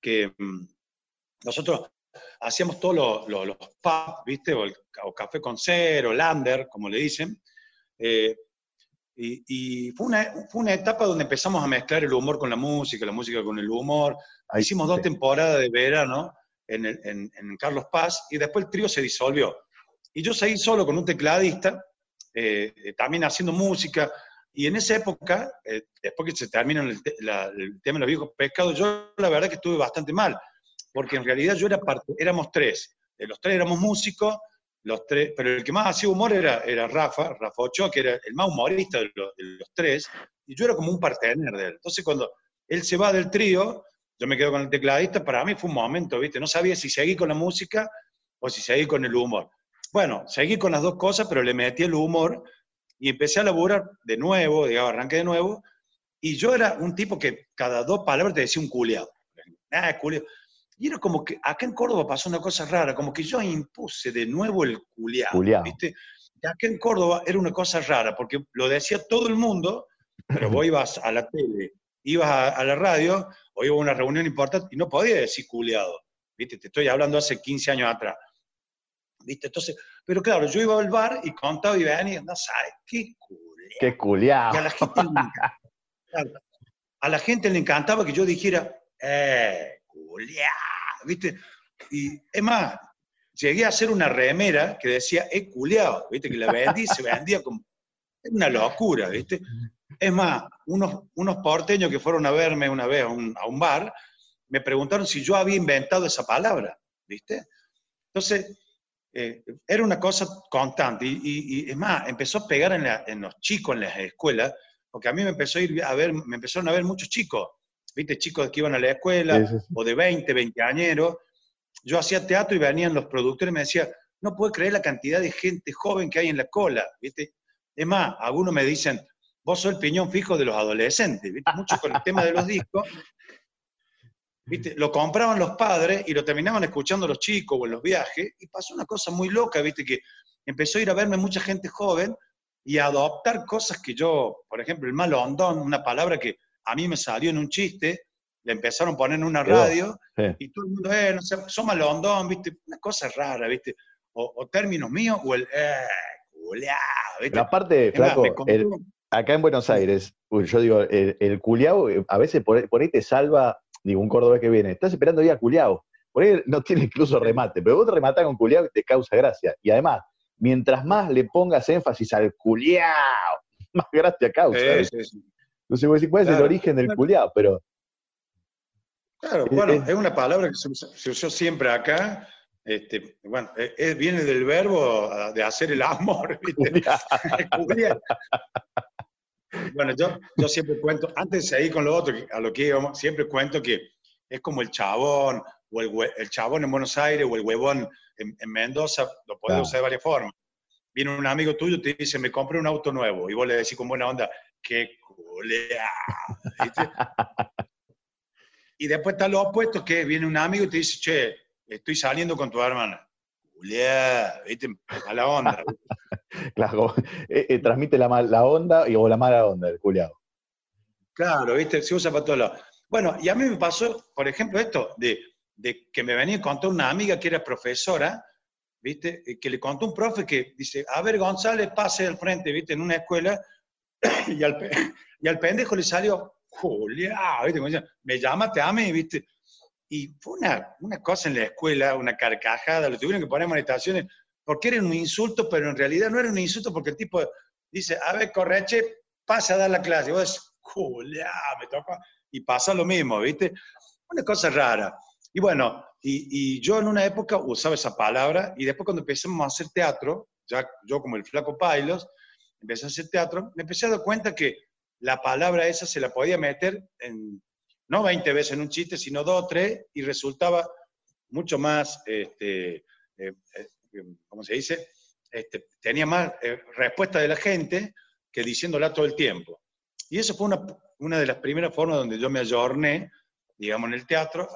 que mm, nosotros hacíamos todos los, los, los pubs, ¿viste? O, el, o, café con cero, lander, como le dicen. Eh, y, y fue, una, fue, una, etapa donde empezamos a mezclar el humor con la música, la música con el humor. Ahí Hicimos dos temporadas de verano en, Carlos Paz, y después el trío se disolvió. Y yo seguí solo con un tecladista, eh, eh, también haciendo música, y en esa época, eh, después que se terminó el, tema de los viejos pescados, yo la verdad que estuve bastante mal, porque en realidad yo era parte, éramos tres, los tres éramos músicos, los tres, pero el que más hacía humor era, era Rafa, Rafa Ochoa, que era el más humorista de los, de los tres, y yo era como un partener de él. Entonces cuando él se va del trío, yo me quedo con el tecladista, para mí fue un momento, ¿viste? No sabía si seguí con la música o si seguí con el humor. Bueno, seguí con las dos cosas, pero le metí el humor y empecé a laburar de nuevo, digamos, arranqué de nuevo, y yo era un tipo que cada dos palabras te decía un culiado. Ah, culiado. Y era como que acá en Córdoba pasó una cosa rara, como que yo impuse de nuevo el culiado, ¿viste? Y acá en Córdoba era una cosa rara, porque lo decía todo el mundo, pero vos ibas a la tele, ibas a, la radio, o ibas a una reunión importante y no podías decir culiado, ¿viste? Te estoy hablando hace 15 años atrás. ¿Viste? Entonces, pero claro, yo iba al bar y contaba y venía, no sabes, qué culiado. Qué culiado. Y a la gente a la gente le encantaba que yo dijera, eh, culiá, ¿viste? Y es más, llegué a hacer una remera que decía, eh, culiao, ¿viste? Que la vendí, se vendía como, es una locura, ¿viste? Es más, unos, unos porteños que fueron a verme una vez a un, bar, me preguntaron si yo había inventado esa palabra, ¿viste? Entonces, eh, era una cosa constante. Y, es más, empezó a pegar en, en, los chicos en las escuelas, porque a mí me empezó a ir a ver, me empezaron a ver muchos chicos, ¿viste? Chicos que iban a la escuela, o de 20, 20 añeros. Yo hacía teatro y venían los productores y me decían, no puedo creer la cantidad de gente joven que hay en la cola, ¿viste? Es más, algunos me dicen, vos sos el piñón fijo de los adolescentes, ¿viste? Mucho con el tema de los discos. ¿Viste? Lo compraban los padres y lo terminaban escuchando los chicos o en los viajes, y pasó una cosa muy loca, ¿viste? Que empezó a ir a verme mucha gente joven y adoptar cosas que yo, por ejemplo, el malondón, una palabra que a mí me salió en un chiste, le empezaron a poner en una radio, y todo el mundo, eh, no sé, son malondón, ¿viste? Una cosa rara, ¿viste? O, términos míos, o el, eh, culiao, ¿viste? Pero aparte, flaco, acá en Buenos Aires, yo digo, el, el culiao, eh, a veces por, ahí te salva, digo, un cordobés que viene, estás esperando ya culiao, por ahí no tiene incluso remate, pero vos te rematás con culiao y te causa gracia. Y además, mientras más le pongas énfasis al culiao, <laughs> más gracia causa. Sí, sí, No sé cuál es el origen del culiao, pero. Claro, bueno, es, una palabra que se, usó siempre acá. Este, bueno, viene del verbo de hacer el amor, <laughs> ¿viste? Bueno, yo, yo siempre cuento, antes de ir con lo otro, a lo que íbamos, siempre cuento que es como el chabón, o el, el chabón en Buenos Aires, o el huevón en, Mendoza lo puedes usar de varias formas. Viene un amigo tuyo y te dice, me compré un auto nuevo. Y vos le decís con buena onda, qué culea. <laughs> y después está lo opuesto, que viene un amigo y te dice, che, estoy saliendo con tu hermana. Culea, ¿viste? A la <laughs> onda. claro, eh, eh, transmite la, la onda y, o la mala onda, el. Claro, ¿viste? Se usa para todos lados. Bueno, y a mí me pasó, por ejemplo, esto de de que me venía a contar una amiga que era profesora, ¿viste? Que le contó un profe que dice, a ver, González, pase al frente, ¿viste? En una escuela, <coughs> y al, <coughs> y al pendejo le salió, Julia, ¿viste? me llamaste a mí, ¿viste? Y fue una, una cosa en la escuela, una carcajada, lo tuvieron que poner en manifestaciones, porque era un insulto, pero en realidad no era un insulto porque el tipo dice, a ver, Correche, pasa a dar la clase. Y vos me toca. Y pasa lo mismo, ¿viste? Una cosa rara. Y bueno, y, yo en una época usaba esa palabra y después cuando empezamos a hacer teatro, ya yo como el flaco Pailos, empecé a hacer teatro, me empecé a dar cuenta que la palabra esa se la podía meter en, no 20 veces en un chiste, sino dos o tres, y resultaba mucho más, este, eh, eh, ¿cómo se dice? Este, tenía más eh, respuesta de la gente que diciéndola todo el tiempo. Y eso fue una, una de las primeras formas donde yo me ayorné, digamos, en el teatro,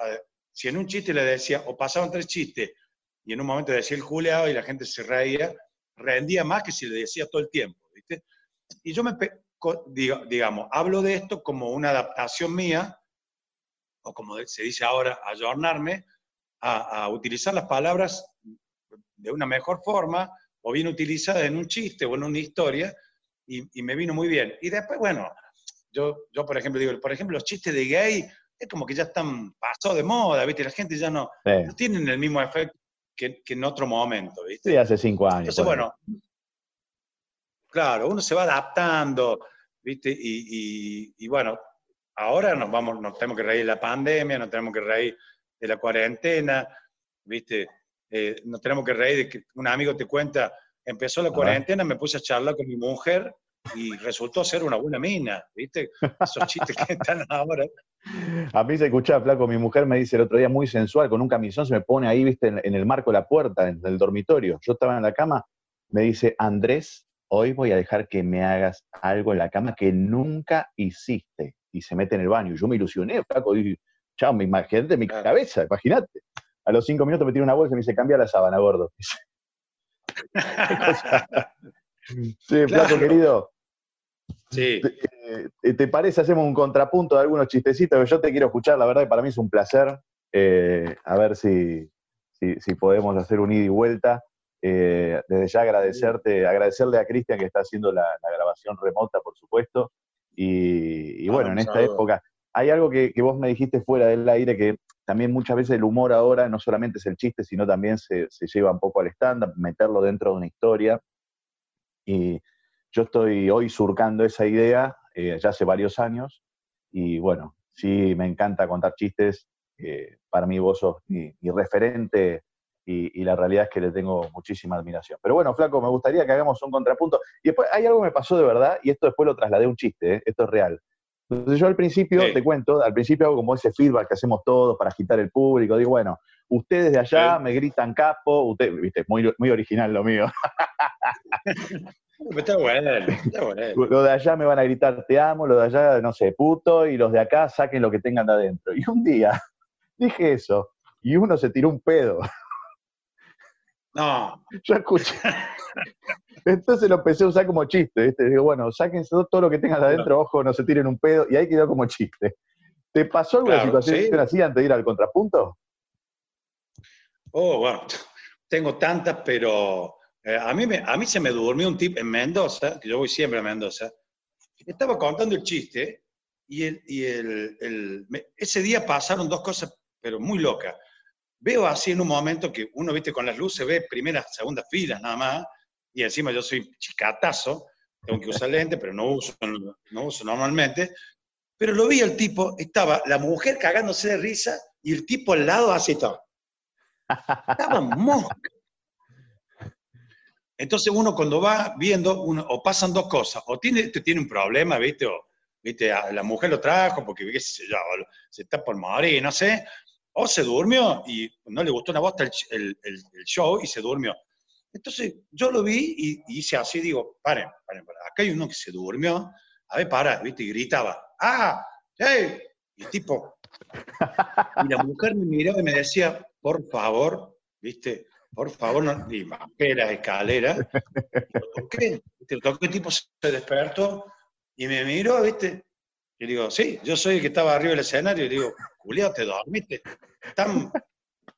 si en un chiste le decía, o pasaban tres chistes, y en un momento decía el juleado y la gente se reía, rendía más que si le decía todo el tiempo, ¿viste? Y yo me, digamos, hablo de esto como una adaptación mía, o como se dice ahora, ayornarme, a, utilizar las palabras de una mejor forma, o bien utilizadas en un chiste o en una historia, y, y, me vino muy bien. Y después, bueno, yo, yo por ejemplo digo, por ejemplo, los chistes de gay es como que ya están pasados de moda, ¿viste? La gente ya no, no tienen el mismo efecto que, en otro momento, ¿viste? Sí, hace cinco años. Entonces, bueno, claro, uno se va adaptando, ¿viste? Y, bueno, ahora nos vamos, nos tenemos que reír de la pandemia, nos tenemos que reír de la cuarentena, ¿viste? Eh, nos tenemos que reír de que un amigo te cuenta, empezó la cuarentena, me puse a charlar con mi mujer y resultó ser una buena mina, ¿viste? Esos chistes que están ahora. A mí se escuchaba, flaco, mi mujer me dice el otro día muy sensual, con un camisón, se me pone ahí, viste, en, el marco de la puerta del dormitorio. Yo estaba en la cama, me dice, Andrés, hoy voy a dejar que me hagas algo en la cama que nunca hiciste. Y se mete en el baño. Yo me ilusioné, flaco, dije, Chao, imagínate mi cabeza, imagínate. A los cinco minutos me tira una bolsa y me dice, cambia la sábana, gordo. <laughs> sí, Flaco querido. Sí. Eh, ¿Te, parece? Hacemos un contrapunto de algunos chistecitos que yo te quiero escuchar. La verdad que para mí es un placer. Eh, a ver si, si, podemos hacer un ida y vuelta. Eh, desde ya agradecerte, agradecerle a Cristian que está haciendo la, grabación remota, por supuesto. Y, bueno, en esta época, hay algo que, vos me dijiste fuera del aire, que también muchas veces el humor ahora no solamente es el chiste, sino también se, lleva un poco al stand-up, meterlo dentro de una historia. Y yo estoy hoy surcando esa idea eh, ya hace varios años. Y bueno, sí, me encanta contar chistes. Eh, para mí vos sos mi referente y, la realidad es que le tengo muchísima admiración. Pero bueno, Flaco, me gustaría que hagamos un contrapunto. Y después hay algo que me pasó de verdad, y esto después lo trasladé a un chiste, ¿eh? esto es real. Entonces yo al principio, te cuento, al principio hago como ese feedback que hacemos todos para agitar el público, digo, bueno, ustedes de allá me gritan capo, usted, viste, muy, muy original lo mío. <laughs> está bueno, está bueno. Los de allá me van a gritar te amo, los de allá, no sé, puto, y los de acá saquen lo que tengan de adentro. Y un día <laughs> dije eso, y uno se tiró un pedo. No. <laughs> Yo escuché. Entonces lo empecé a usar como chiste, ¿viste? Digo, bueno, sáquense todo lo que tengan adentro, ojo, no se tiren un pedo, y ahí quedó como chiste. ¿Te pasó alguna situación así antes de ir al contrapunto? Oh, bueno, tengo tantas, pero eh, a, mí me, a mí se me durmió un tipo en Mendoza, que yo voy siempre a Mendoza, estaba contando el chiste y, el, y el, ese día pasaron dos cosas, pero muy locas veo así en un momento que uno, viste, con las luces ve primeras, segundas filas nada más, y encima yo soy chicatazo, tengo que usar lente, pero no uso, no uso normalmente. Pero lo vi el tipo, estaba la mujer cagándose de risa y el tipo al lado así todo. Estaba mosca. Entonces uno cuando va viendo, uno, o pasan dos cosas, o tiene, tiene un problema, ¿viste? O, ¿viste? la mujer lo trajo porque se está por morir, no sé, o se durmió y no le gustó una bosta el, show y se durmió. Entonces yo lo vi y, hice así, digo, paren, paren, paren, acá hay uno que se durmió, a ver, para, ¿viste? Y gritaba, ¡ah! ¡hey! Y tipo, y la mujer me miraba y me decía, por favor, ¿viste? Por favor, no, y bajé las escaleras, y lo toqué, ¿viste? toqué, el tipo se despertó y me miró, ¿viste? Y digo, sí, yo soy el que estaba arriba del escenario y digo, Julián, te dormiste. Tan,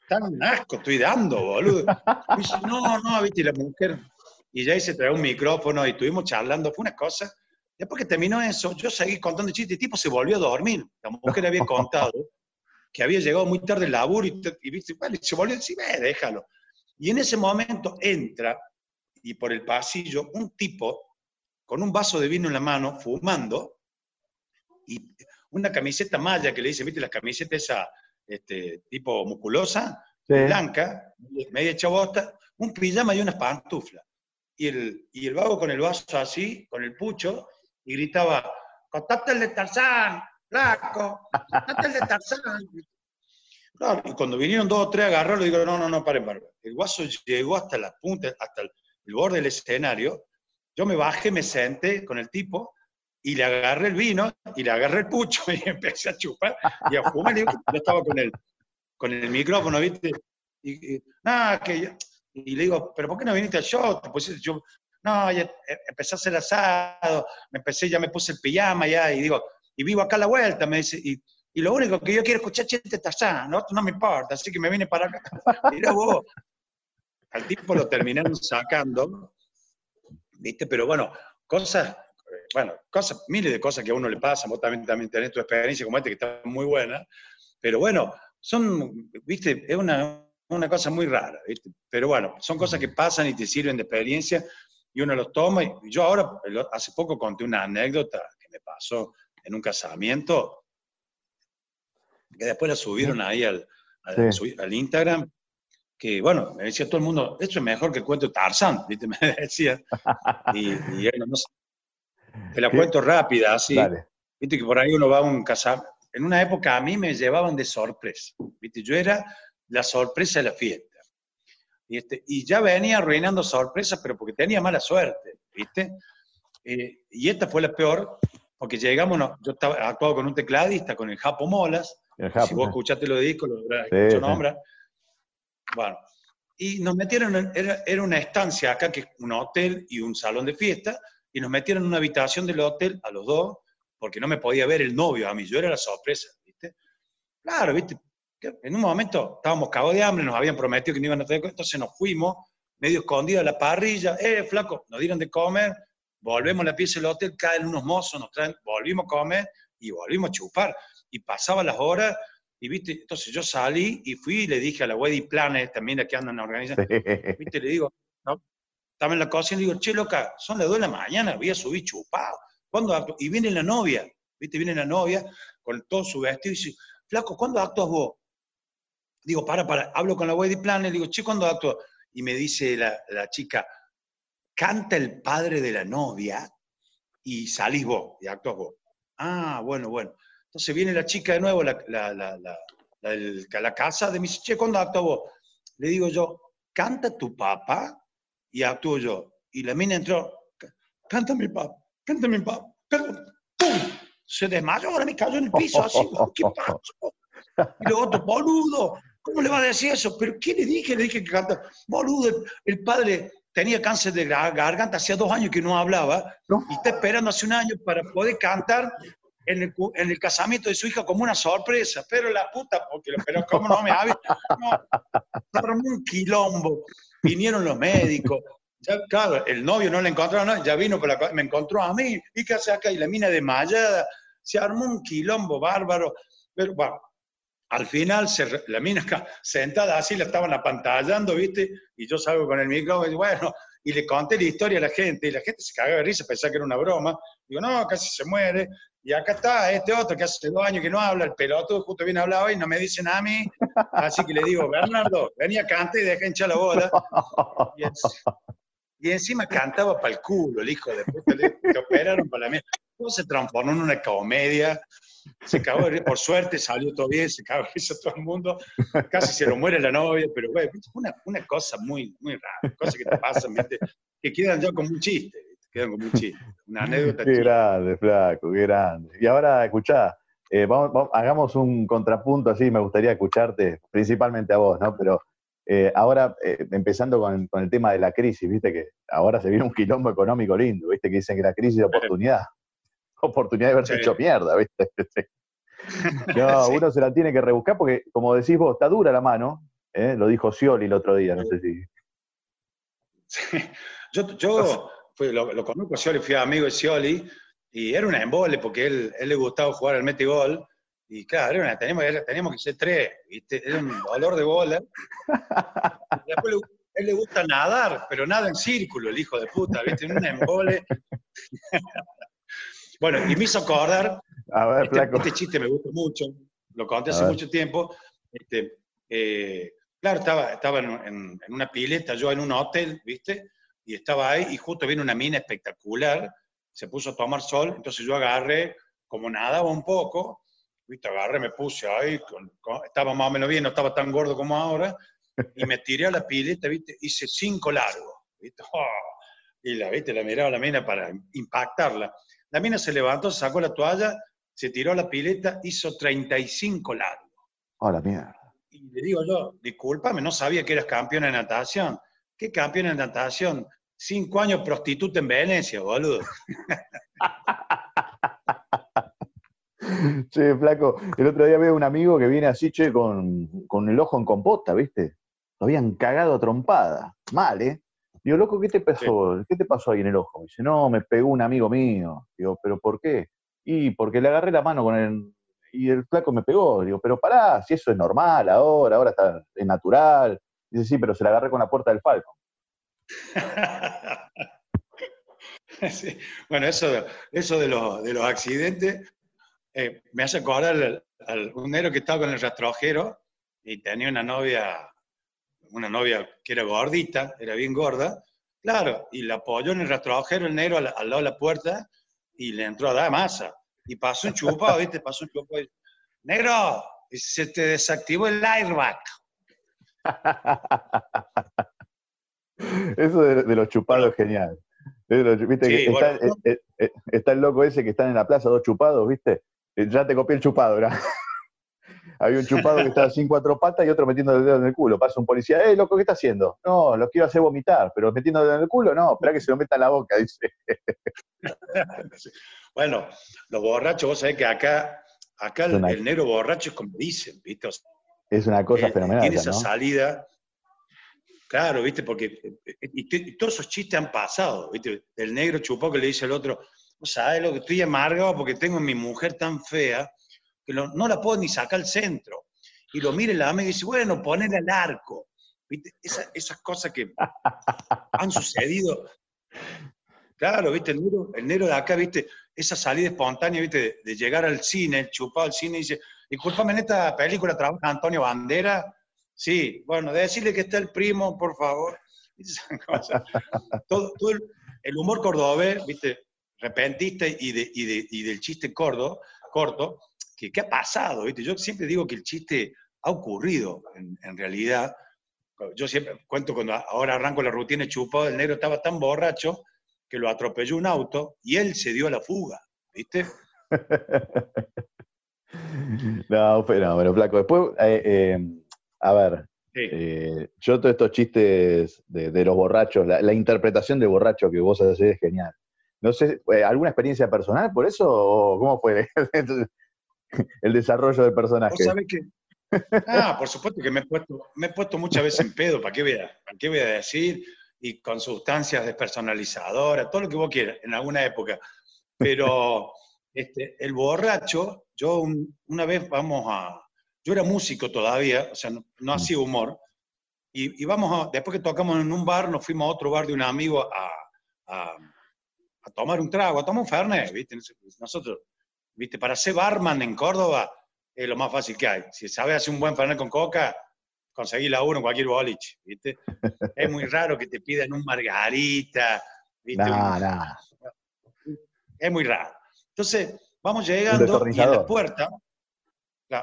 tan asco estoy dando, boludo. Y dice, no, no, viste, la mujer. Y ya se trae un micrófono y estuvimos charlando, fue una cosa. Después que terminó eso, yo seguí contando chistes, el tipo se volvió a dormir. La mujer había contado que había llegado muy tarde el laburo y, y. Vale, se volvió a decir, déjalo. Y en ese momento entra, y por el pasillo, un tipo con un vaso de vino en la mano, fumando, y una camiseta malla que le dice, viste, las camisetas esa este, tipo musculosa, blanca, media chabota, un pijama y unas pantuflas. Y el, y el vago con el vaso así, con el pucho, y gritaba, contate el de Tarzán, flaco, contate el de Tarzán. y cuando vinieron dos o tres a agarrarlo, digo, no, no, no, paren, paren. El vaso llegó hasta la punta, hasta el borde del escenario. Yo me bajé, me senté con el tipo, y le agarré el vino y le agarré el pucho <laughs> y empecé a chupar y a fumar. Yo estaba con el, con el micrófono, ¿viste? Y, nada, que y le digo, ¿pero por qué no viniste al show? Pues yo, no, ya eh, empecé a hacer asado, me empecé, ya me puse el pijama ya, y digo, y vivo acá a la vuelta, me dice, y, y lo único que yo quiero escuchar es Tarzán, no, no me importa, así que me vine para acá. <laughs> Mira vos, al tipo lo terminaron sacando, ¿viste? Pero bueno, cosas bueno, cosas, miles de cosas que a uno le pasan, vos también, también tenés tu experiencia como esta que está muy buena, pero bueno, son, viste, es una, cosa muy rara, ¿viste? pero bueno, son cosas que pasan y te sirven de experiencia y uno los toma. Y yo ahora, hace poco conté una anécdota que me pasó en un casamiento, que después la subieron ahí al, al, Instagram, que bueno, me decía todo el mundo, esto es mejor que el cuento de Tarzán, ¿viste? <laughs> me decía. Y, y no, te la cuento rápida, así. Viste que por ahí uno va a un casamiento. En una época a mí me llevaban de sorpresa. Viste, yo era la sorpresa de la fiesta. Y, este, y ya venía arruinando sorpresas, pero porque tenía mala suerte, ¿viste? Eh, y esta fue la peor, porque llegamos, yo estaba actuado con un tecladista, con el Japo Molas, si vos escuchaste los discos, lo habrás sí, nombra. Bueno, y nos metieron, en, era, era, una estancia acá, que es un hotel y un salón de fiesta, y nos metieron en una habitación del hotel a los dos, porque no me podía ver el novio a mí, yo era la sorpresa, ¿viste? Claro, ¿viste? En un momento estábamos cagados de hambre, nos habían prometido que no iban a tener, entonces nos fuimos, medio escondidos a la parrilla, eh, flaco, nos dieron de comer, volvemos a la pieza del hotel, caen unos mozos, nos traen, volvimos a comer y volvimos a chupar. Y pasaban las horas, y viste, entonces yo salí y fui y le dije a la Wedding Planet, también la que andan organizando, viste, le digo, ¿no? Estaba en la cocina y digo, che, loca, son las 2 de la mañana, voy a subir chupado. ¿Cuándo Y viene la novia, viste, viene la novia con todo su vestido y dice, flaco, ¿cuándo actúas vos? Digo, para, para, hablo con la Wedding Planet, digo, che, ¿cuándo actúas? Y me dice la, la chica, canta el padre de la novia y salís vos, y actúas vos. Ah, bueno, bueno. Entonces viene la chica de nuevo, la, la, la, la casa de mi che, ¿cuándo actúas vos? Le digo yo, canta tu papá y actúo yo. Y la mina entró, canta mi papá, canta mi papá, ¡pum! Se desmayó, ahora me cayó en el piso, así, <laughs> ¿qué pasó? Y luego otro, boludo, ¿cómo le va a decir eso? ¿Pero qué le dije? Le dije que canta, boludo, el padre tenía cáncer de garganta, hacía dos años que no hablaba, y está esperando hace un año para poder cantar en el, en el, casamiento de su hija como una sorpresa, pero la puta, porque pero ¿cómo no me habla? No, un quilombo. Vinieron los médicos, ya, claro, el novio no le encontró, no, ya vino, me encontró a mí, ¿y qué hace acá? Y la mina desmayada, se armó un quilombo bárbaro, pero bueno, al final, se, la mina sentada así, la estaban apantallando, ¿viste? Y yo salgo con el micrófono y bueno, y le conté la historia a la gente, y la gente se cagaba de risa, pensaba que era una broma. Digo, no, casi se muere. Y acá está este otro que hace dos años que no habla, el pelotudo justo bien hablado y no me dice nada a mí. Así que le digo, Bernardo, venía a cantar y deja hinchar la bola. Y, encima cantaba para el culo, el hijo de puta, le, operaron para la mierda. Todo se transformó en una comedia se cagó por suerte, salió todo bien, se cagó de todo el mundo, casi se lo muere la novia, pero bueno, una, una cosa muy, muy rara, cosas que te pasan, que quedan ya como un chiste, quedan como un chiste, una <laughs> anécdota. Qué grande, flaco, qué grande. Y ahora, escuchá, eh, vamos, hagamos un contrapunto así, me gustaría escucharte, principalmente a vos, ¿no? Pero eh, ahora, eh, empezando con, con, el tema de la crisis, viste que ahora se viene un quilombo económico lindo, viste que dicen que la crisis de oportunidad <laughs> oportunidad de haberse hecho mierda, ¿viste? <laughs> No, uno se la tiene que rebuscar porque, como decís vos, está dura la mano, lo dijo Scioli el otro día, no sé si. Sí. Yo, yo lo, lo, conozco Scioli, fui amigo de Scioli, y era una embole porque él, él le gustaba jugar al metegol, y claro, una, teníamos, teníamos, que ser tres, ¿viste? Era un dolor de bola. Y después le, él le gusta nadar, pero nada en círculo, el hijo de puta, ¿viste? En un embole. <laughs> Bueno, y me hizo acordar, a ver, este, este, chiste me gusta mucho, lo conté hace mucho tiempo. Este, eh, claro, estaba, estaba en, una pileta, yo en un hotel, ¿viste? Y estaba ahí y justo viene una mina espectacular, se puso a tomar sol, entonces yo agarré, como nadaba un poco, ¿viste? Agarré, me puse ahí, estaba más o menos bien, no estaba tan gordo como ahora, y me tiré a la pileta, ¿viste? Hice cinco largos, ¿viste? <laughs> y la, ¿viste? La miraba a la mina para impactarla. La mina se levantó, sacó la toalla, se tiró a la pileta, hizo 35 largos. Oh, la mierda. Y le digo yo, discúlpame, no sabía que eras campeón de natación. ¿Qué campeón de natación? Cinco años prostituta en Venecia, boludo. <laughs> che, flaco, el otro día veo un amigo que viene así, che, con, con el ojo en compota, ¿viste? Lo habían cagado a trompada. Mal, ¿eh? Digo, loco, ¿qué te pasó? ¿Qué te pasó ahí en el ojo? Me dice, no, me pegó un amigo mío. Digo, ¿pero por qué? Y porque le agarré la mano con el. Y el flaco me pegó. Digo, pero pará, si eso es normal ahora, ahora está, es natural. Dice, sí, pero se la agarré con la puerta del Falcon. <laughs> Bueno, eso, eso de, los, de los accidentes eh, me hace acordar al, un negro que estaba con el rastrojero y tenía una novia una novia que era gordita, era bien gorda, claro, y la apoyó en el rastrojero el negro al, lado de la puerta y le entró a dar masa. Y pasó un chupado, ¿viste? Pasó un chupado. negro, se te desactivó el airbag. Eso de, los chupados es genial. ¿Viste? está, eh, eh, está, el loco ese que está en la plaza, dos chupados, ¿viste? Eh, ya te copié el chupado, ¿verdad? <laughs> Había un chupado que estaba sin cuatro patas y otro metiendo el dedo en el culo. Pasa un policía, ¡eh, loco, qué está haciendo! No, lo quiero hacer vomitar, pero metiendo el dedo en el culo, no, espera que se lo meta en la boca, <laughs> dice. <laughs> bueno, los borrachos, vos sabés que acá, acá el, negro borracho es como dicen, ¿viste? Es una cosa fenomenal. Tiene esa salida. Claro, ¿viste? Porque y, todos esos chistes han pasado, ¿viste? El negro chupó que le dice al otro, ¿sabes lo que estoy amargado porque tengo a mi mujer tan fea que no la puedo ni sacar al centro. Y lo mira la amiga y dice, bueno, ponele al arco. ¿Viste? esas cosas que <laughs> han sucedido. Claro, ¿viste? El negro, de acá, ¿viste? Esa salida espontánea, ¿viste? De, llegar al cine, el chupado al cine y dice, disculpame, en esta película trabaja Antonio Bandera. Sí, bueno, de decirle que está el primo, por favor. <laughs> Todo, el, humor cordobés, ¿viste? Repentista y, de, y, del chiste corto, corto, que, ¿qué ha pasado? ¿viste? Yo siempre digo que el chiste ha ocurrido en, realidad. Yo siempre cuento cuando ahora arranco la rutina chupado, el negro estaba tan borracho que lo atropelló un auto y él se dio a la fuga, ¿viste? <laughs> <laughs> no, pero, bueno, flaco. Después, eh, eh, a ver, eh, yo todos estos chistes de, los borrachos, la, interpretación de borracho que vos haces es genial. No sé, ¿alguna experiencia personal por eso o cómo fue? <laughs> el desarrollo del personaje. ¿Sabes qué? Ah, por supuesto que me he puesto, me he puesto muchas veces en pedo, ¿para qué voy a, para qué voy a decir? Y con sustancias despersonalizadoras, todo lo que vos quieras, en alguna época. Pero este, el borracho, yo una vez vamos a, yo era músico todavía, o sea, no, mm. hacía humor, y, y, vamos a, después que tocamos en un bar, nos fuimos a otro bar de un amigo a, a, a tomar un trago, a tomar un fernet, ¿viste? Nosotros ¿viste? Para ser barman en Córdoba es lo más fácil que hay. Si sabes hacer un buen fernet con coca, conseguí la uno en cualquier boliche, ¿viste? <laughs> es muy raro que te pidan un margarita, ¿viste? Es muy raro. Entonces, vamos llegando y en la puerta,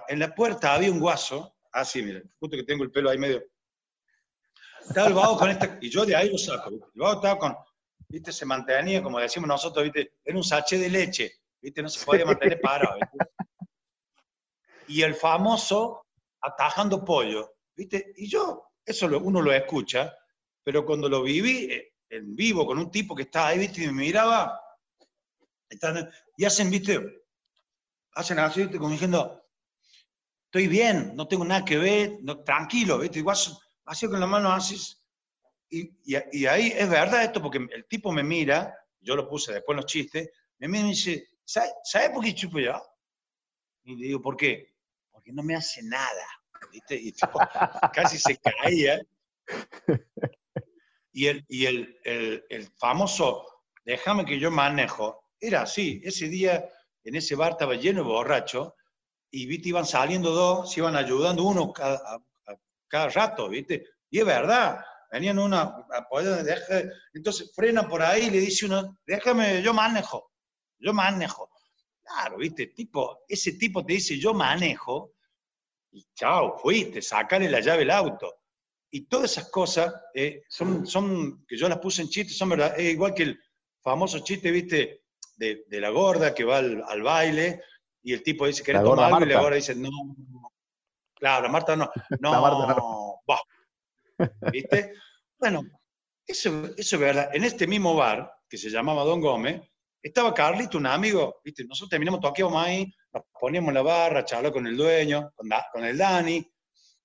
en la puerta había un guaso, así, ah, miren, justo que tengo el pelo ahí medio. Estaba el vago con esta, y yo de ahí lo saco. El vago estaba con, viste, se mantenía, como decimos nosotros, viste, era un sachet de leche ¿viste? No se podía mantener parado. Y el famoso atajando pollo, ¿viste? Y yo, eso uno lo escucha, pero cuando lo viví eh, en vivo con un tipo que estaba ahí, ¿viste? Y me miraba, y hacen, ¿viste? Hacen así, como diciendo, estoy bien, no tengo nada que ver, tranquilo, ¿viste? Igual así con la mano haces. Y, ahí es verdad esto, porque el tipo me mira, yo lo puse después en los chistes, me mira y me dice, ¿Sabe, por qué chupo yo? Y le digo, ¿por qué? Porque no me hace nada. ¿viste? Y <laughs> casi se caía. Y, el, y el, el, famoso, déjame que yo manejo, era así. Ese día en ese bar estaba lleno de borrachos y ¿viste? iban saliendo dos, se iban ayudando uno cada, cada rato, ¿viste? Y es verdad, venían uno entonces frena por ahí y le dice uno, déjame, yo manejo yo manejo. Claro, viste, tipo, ese tipo te dice yo manejo, y chao, fuiste, sacale la llave del auto. Y todas esas cosas eh, son, son, que yo las puse en chiste, son verdad, es igual que el famoso chiste, viste, de, la gorda que va al, baile, y el tipo dice, que tomar algo? Y la gorda dice, no, claro, <laughs> la Marta no, no, la Marta no. ¿viste? Bueno, eso, eso es verdad. En este mismo bar, que se llamaba Don Gómez, estaba Carlito, un amigo, ¿viste? nosotros terminamos, toqueamos ahí, nos poníamos en la barra, charlamos con el dueño, con, con el Dani,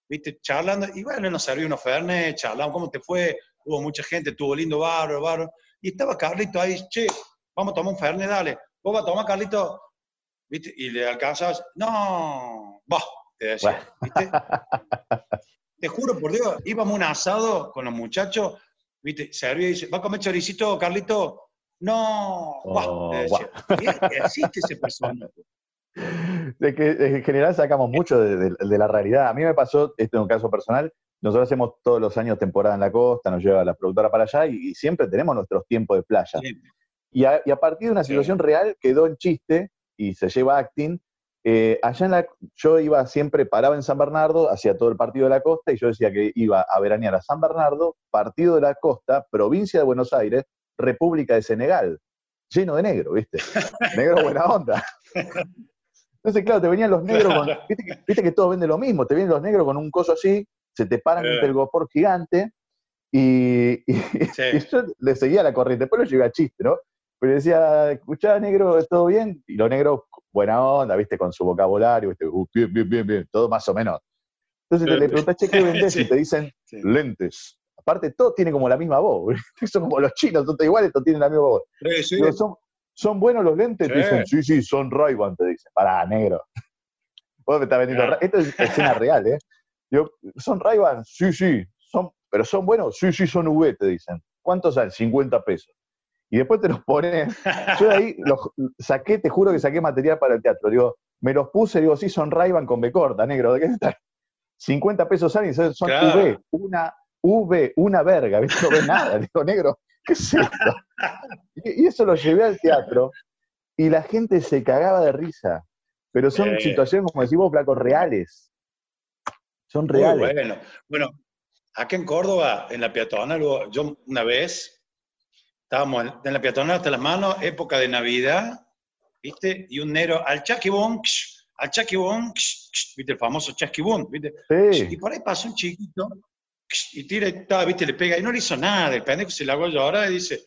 ¿viste? charlando, y bueno, nos salió unos fernet, charlamos, ¿cómo te fue? Hubo mucha gente, tuvo lindo barro, barro, y estaba Carlito ahí, che, vamos a tomar un fernet, dale, vos vas a tomar, Carlito, ¿viste? Y le alcanzabas, no, va, te decía, ¿viste? <laughs> te juro por Dios, íbamos a un asado con los muchachos, ¿viste? Servía y dice, ¿va a comer choricito, Carlito? No, oh, existe ese personaje. De que en general sacamos mucho de, la realidad. A mí me pasó, esto es un caso personal, nosotros hacemos todos los años temporada en la costa, nos lleva la productora para allá y, siempre tenemos nuestros tiempos de playa. Y, a, partir de una situación real quedó en chiste y se lleva acting. Eh, allá en la, yo iba siempre, paraba en San Bernardo, hacía todo el partido de la costa y yo decía que iba a veranear a San Bernardo, partido de la costa, provincia de Buenos Aires, República de Senegal, lleno de negro, ¿viste? <laughs> Negro buena onda. Entonces, claro, te venían los negros con. Viste que, todos venden lo mismo, te vienen los negros con un coso así, se te paran entre el gopor gigante, <laughs> y, yo le seguía la corriente. Después lo llevé a chiste, ¿no? Pero decía, escuchá, negro, ¿todo bien? Y los negros, buena onda, ¿viste? Con su vocabulario, ¿viste? Uh, bien, bien, bien, bien, todo más o menos. Entonces le preguntás, che, ¿qué <laughs> vendés? Y te dicen, lentes. Aparte, todo tiene como la misma voz. <laughs> Son como los chinos, son iguales, todos tienen la misma voz. son, ¿Son buenos los lentes? Te dicen, sí, sí, son ray te dicen. Pará, negro. <laughs> Vos me estás vendiendo. Esto es escena real, ¿eh? Yo, ¿son ray Sí, sí. Son, ¿Pero son buenos? Sí, sí, son V, te dicen. ¿Cuántos salen? 50 pesos. Y después te los pones. Yo de ahí los saqué, te juro que saqué material para el teatro. Digo, me los puse, digo, sí, son ray con B corta, negro. ¿De qué están? 50 pesos salen son V. Una V, una verga, ¿viste? No ves nada. <laughs> Digo, negro, ¿qué es esto? Y, eso lo llevé al teatro y la gente se cagaba de risa. Pero son situaciones, como decimos, placos reales. Son reales. bueno. bueno, acá en Córdoba, en la peatonal, yo una vez estábamos en, la peatonal hasta las manos, época de Navidad, ¿viste? Y un negro al chaquibón, al chaquibón, ¿viste? El famoso chaquibón, ¿viste? Y por ahí pasa un chiquito y tira, ¿viste? Le pega y no le hizo nada. El pendejo se la hago llorar y dice,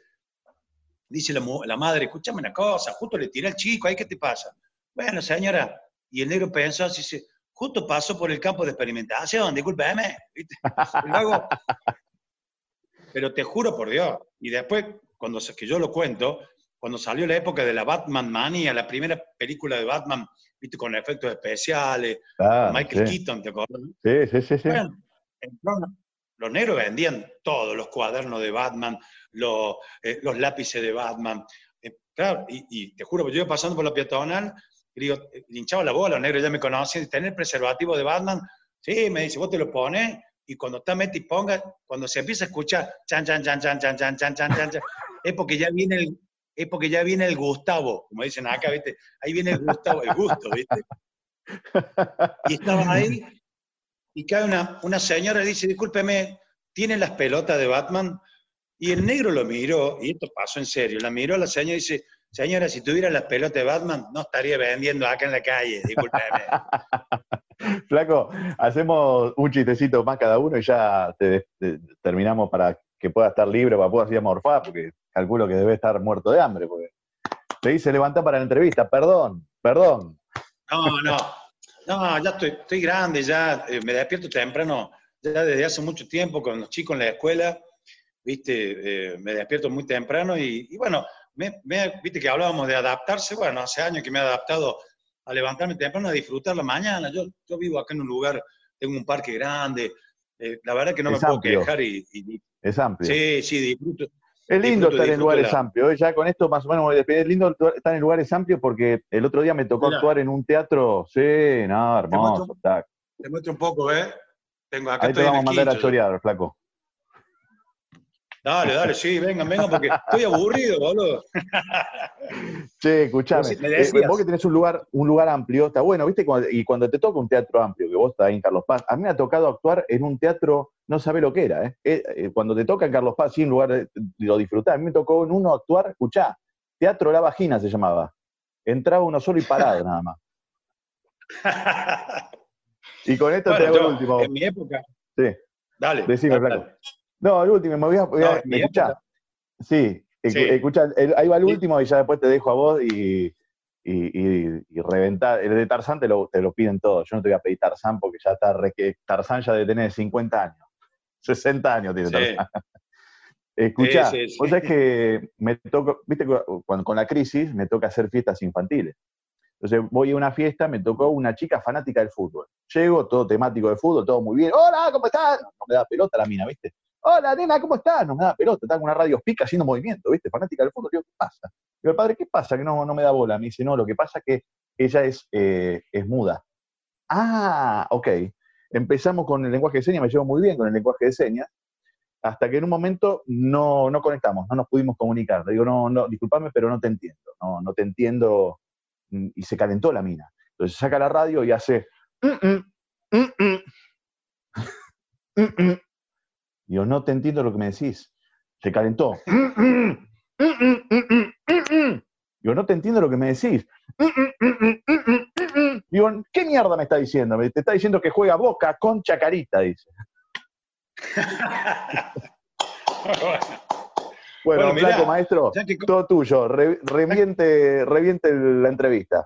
dice la, madre, escúchame una cosa, justo le tira al chico, ¿ahí qué te pasa? Bueno, señora, y el negro pensó así, dice, justo pasó por el campo de experimentación, discúlpeme, ¿viste? <laughs> pero te juro por Dios, y después, cuando que yo lo cuento, cuando salió la época de la Batman Mania, la primera película de Batman, viste, con efectos especiales, ah, Michael Keaton, ¿te acuerdas? Sí, sí, sí. sí. Bueno, los negros vendían todos, los cuadernos de Batman, los, eh, los lápices de Batman. Eh, claro, y, te juro, yo iba pasando por la peatonal, y digo, eh, hinchaba la bola, los negros ya me conocen, tener preservativo de Batman, sí, me dice, vos te lo pones, y cuando está mete y ponga, cuando se empieza a escuchar, chan, chan, chan, chan, chan, chan, chan, chan, chan, es porque ya viene el, es porque ya viene el Gustavo, como dicen acá, ¿viste? Ahí viene el Gustavo, el gusto, ¿viste? Y estaba ahí, y cae una, una señora y dice, discúlpeme, ¿tiene las pelotas de Batman? Y el negro lo miró, y esto pasó en serio, la miró a la señora y dice, señora, si tuviera las pelotas de Batman, no estaría vendiendo acá en la calle, discúlpeme. <laughs> Flaco, hacemos un chistecito más cada uno y ya terminamos para que pueda estar libre, para poder así morfar, porque calculo que debe estar muerto de hambre, porque te dice levanta para la entrevista, perdón, perdón. No, no, no, ya estoy, estoy grande, ya eh, me despierto temprano, ya desde hace mucho tiempo con los chicos en la escuela, viste, eh, me despierto muy temprano y, bueno, me, viste que hablábamos de adaptarse, bueno, hace años que me he adaptado a levantarme temprano, a disfrutar la mañana. Yo, yo vivo acá en un lugar, tengo un parque grande, eh, la verdad que no me puedo quejar y, Es amplio. Sí, sí, disfruto, es lindo estar en lugares amplios. ¿eh? Ya con esto más o menos Es lindo estar en lugares amplios porque el otro día me tocó actuar en un teatro. Sí, no, hermoso. Te muestro, un poco, ¿eh? Tengo, acá Ahí te vamos a mandar a chorear, flaco. Dale, dale, sí, vengan, vengan, porque estoy aburrido, boludo. Che, escuchame, eh, vos que tenés un lugar, un lugar amplio, está bueno, ¿viste? Y cuando te toca un teatro amplio, que vos estás ahí en Carlos Paz, a mí me ha tocado actuar en un teatro, no sabe lo que era, ¿eh? eh, eh cuando te toca en Carlos Paz, sí, en lugar de, lo disfrutar, a mí me tocó en uno actuar, escuchá, Teatro La Vagina se llamaba. Entraba uno solo y parado nada más. <laughs> y con esto te hago el último. En mi época. Sí. Dale. Decime, flaco. No, el último, me voy a. Voy Sí, escucha, ahí va el último y ya después te dejo a vos y, y, reventar. El de Tarzán te lo, te lo piden todos. Yo no te voy a pedir Tarzán porque ya está. Tarzán ya debe tener 50 años. 60 años tiene Tarzán. <laughs> Escucha, vos sabés que me toca, viste, cuando, con la crisis me toca hacer fiestas infantiles. Entonces voy a una fiesta, me tocó una chica fanática del fútbol. Llego, todo temático de fútbol, todo muy bien. Hola, ¿cómo estás? No me da pelota la mina, ¿viste? Hola, nena, ¿cómo estás? No me da pelota, está con una radio pica haciendo movimiento, ¿viste? Fanática del fútbol. Digo, ¿qué pasa? Digo, padre, ¿qué pasa? Que no, no me da bola. Me dice, no, lo que pasa es que ella es, eh, es muda. Ah, ok. Empezamos con el lenguaje de señas, me llevo muy bien con el lenguaje de señas, hasta que en un momento no, no conectamos, no nos pudimos comunicar. Le digo, no, no, discúlpame, pero no te entiendo, no, no te entiendo. Mm, y se calentó la mina. Entonces saca la radio y hace... Mm, mm, <laughs> yo no te entiendo lo que me decís. Se calentó. Digo, no te entiendo lo que me decís. Digo, ¿qué mierda me está diciendo? Te está diciendo que juega Boca con Chacarita, dice. bueno, bueno maestro, todo tuyo. reviente, reviente la entrevista.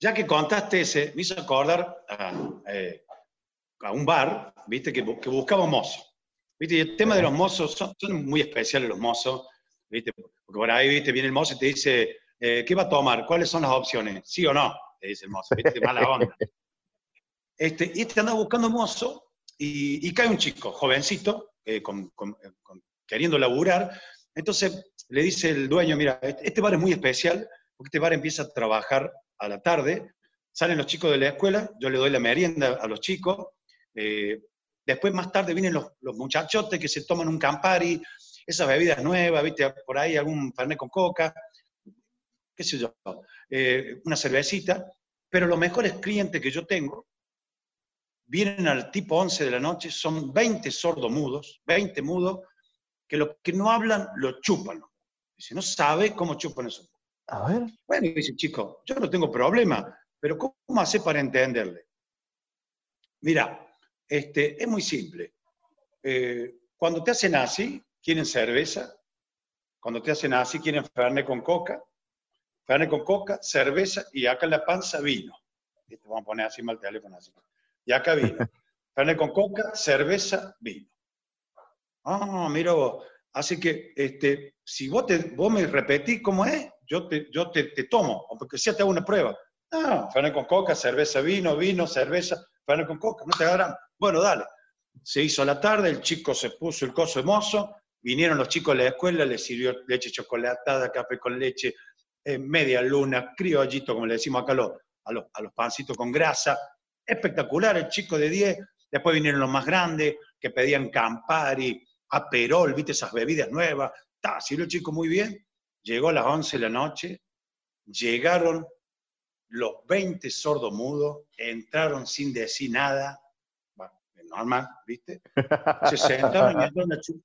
Ya que contaste ese, me hizo acordar a, eh, un bar, viste, que, que buscaba mozo. Viste, y el tema de los mozos, son, muy especiales los mozos, viste, porque por ahí, viste, viene el mozo y te dice, eh, ¿qué va a tomar? ¿Cuáles son las opciones? ¿Sí o no? Te dice el mozo, viste, mala onda. <laughs> Este, y este anda buscando mozo y, cae un chico, jovencito, eh, queriendo laburar. Entonces le dice el dueño, mira, este, este bar es muy especial, porque este bar empieza a trabajar a la tarde, salen los chicos de la escuela, yo le doy la merienda a los chicos, eh, después más tarde vienen los, los, muchachotes que se toman un Campari, esas bebidas nuevas, viste, por ahí algún Fernet con coca, qué sé yo, eh, una cervecita, pero los mejores clientes que yo tengo vienen al tipo 11 de la noche, son 20 sordos mudos, 20 mudos, que los que no hablan lo chupan. Dice, no sabe cómo chupan eso. A ver. Bueno, dice, chico, yo no tengo problema, pero ¿cómo hace para entenderle? Mira, este, es muy simple. Eh, cuando te hacen así, quieren cerveza. Cuando te hacen así, quieren fernet con coca. Fernet con coca, cerveza y acá en la panza vino. Te vamos a poner así mal teléfono así. Y acá vino. <laughs> fernet con coca, cerveza, vino. Ah, mira vos. Así que, este, si vos, te, vos me repetís cómo es, yo te, yo te, tomo, porque sea te hago una prueba. Ah, Fernet con coca, cerveza, vino, vino, cerveza, Fernet con coca, no te agarran. Bueno, dale. Se hizo la tarde, el chico se puso el coso de mozo, vinieron los chicos de la escuela, les sirvió leche chocolatada, café con leche, eh, media luna, criollito, como le decimos acá a los, a, los, a los pancitos con grasa. Espectacular, el chico de 10. Después vinieron los más grandes, que pedían Campari, Aperol, viste esas bebidas nuevas. Ta, sirvió el chico muy bien. Llegó a las 11 de la noche, llegaron los 20 sordos mudos, entraron sin decir nada, bueno, normal, ¿viste? Se sentaron y entraron a chupar.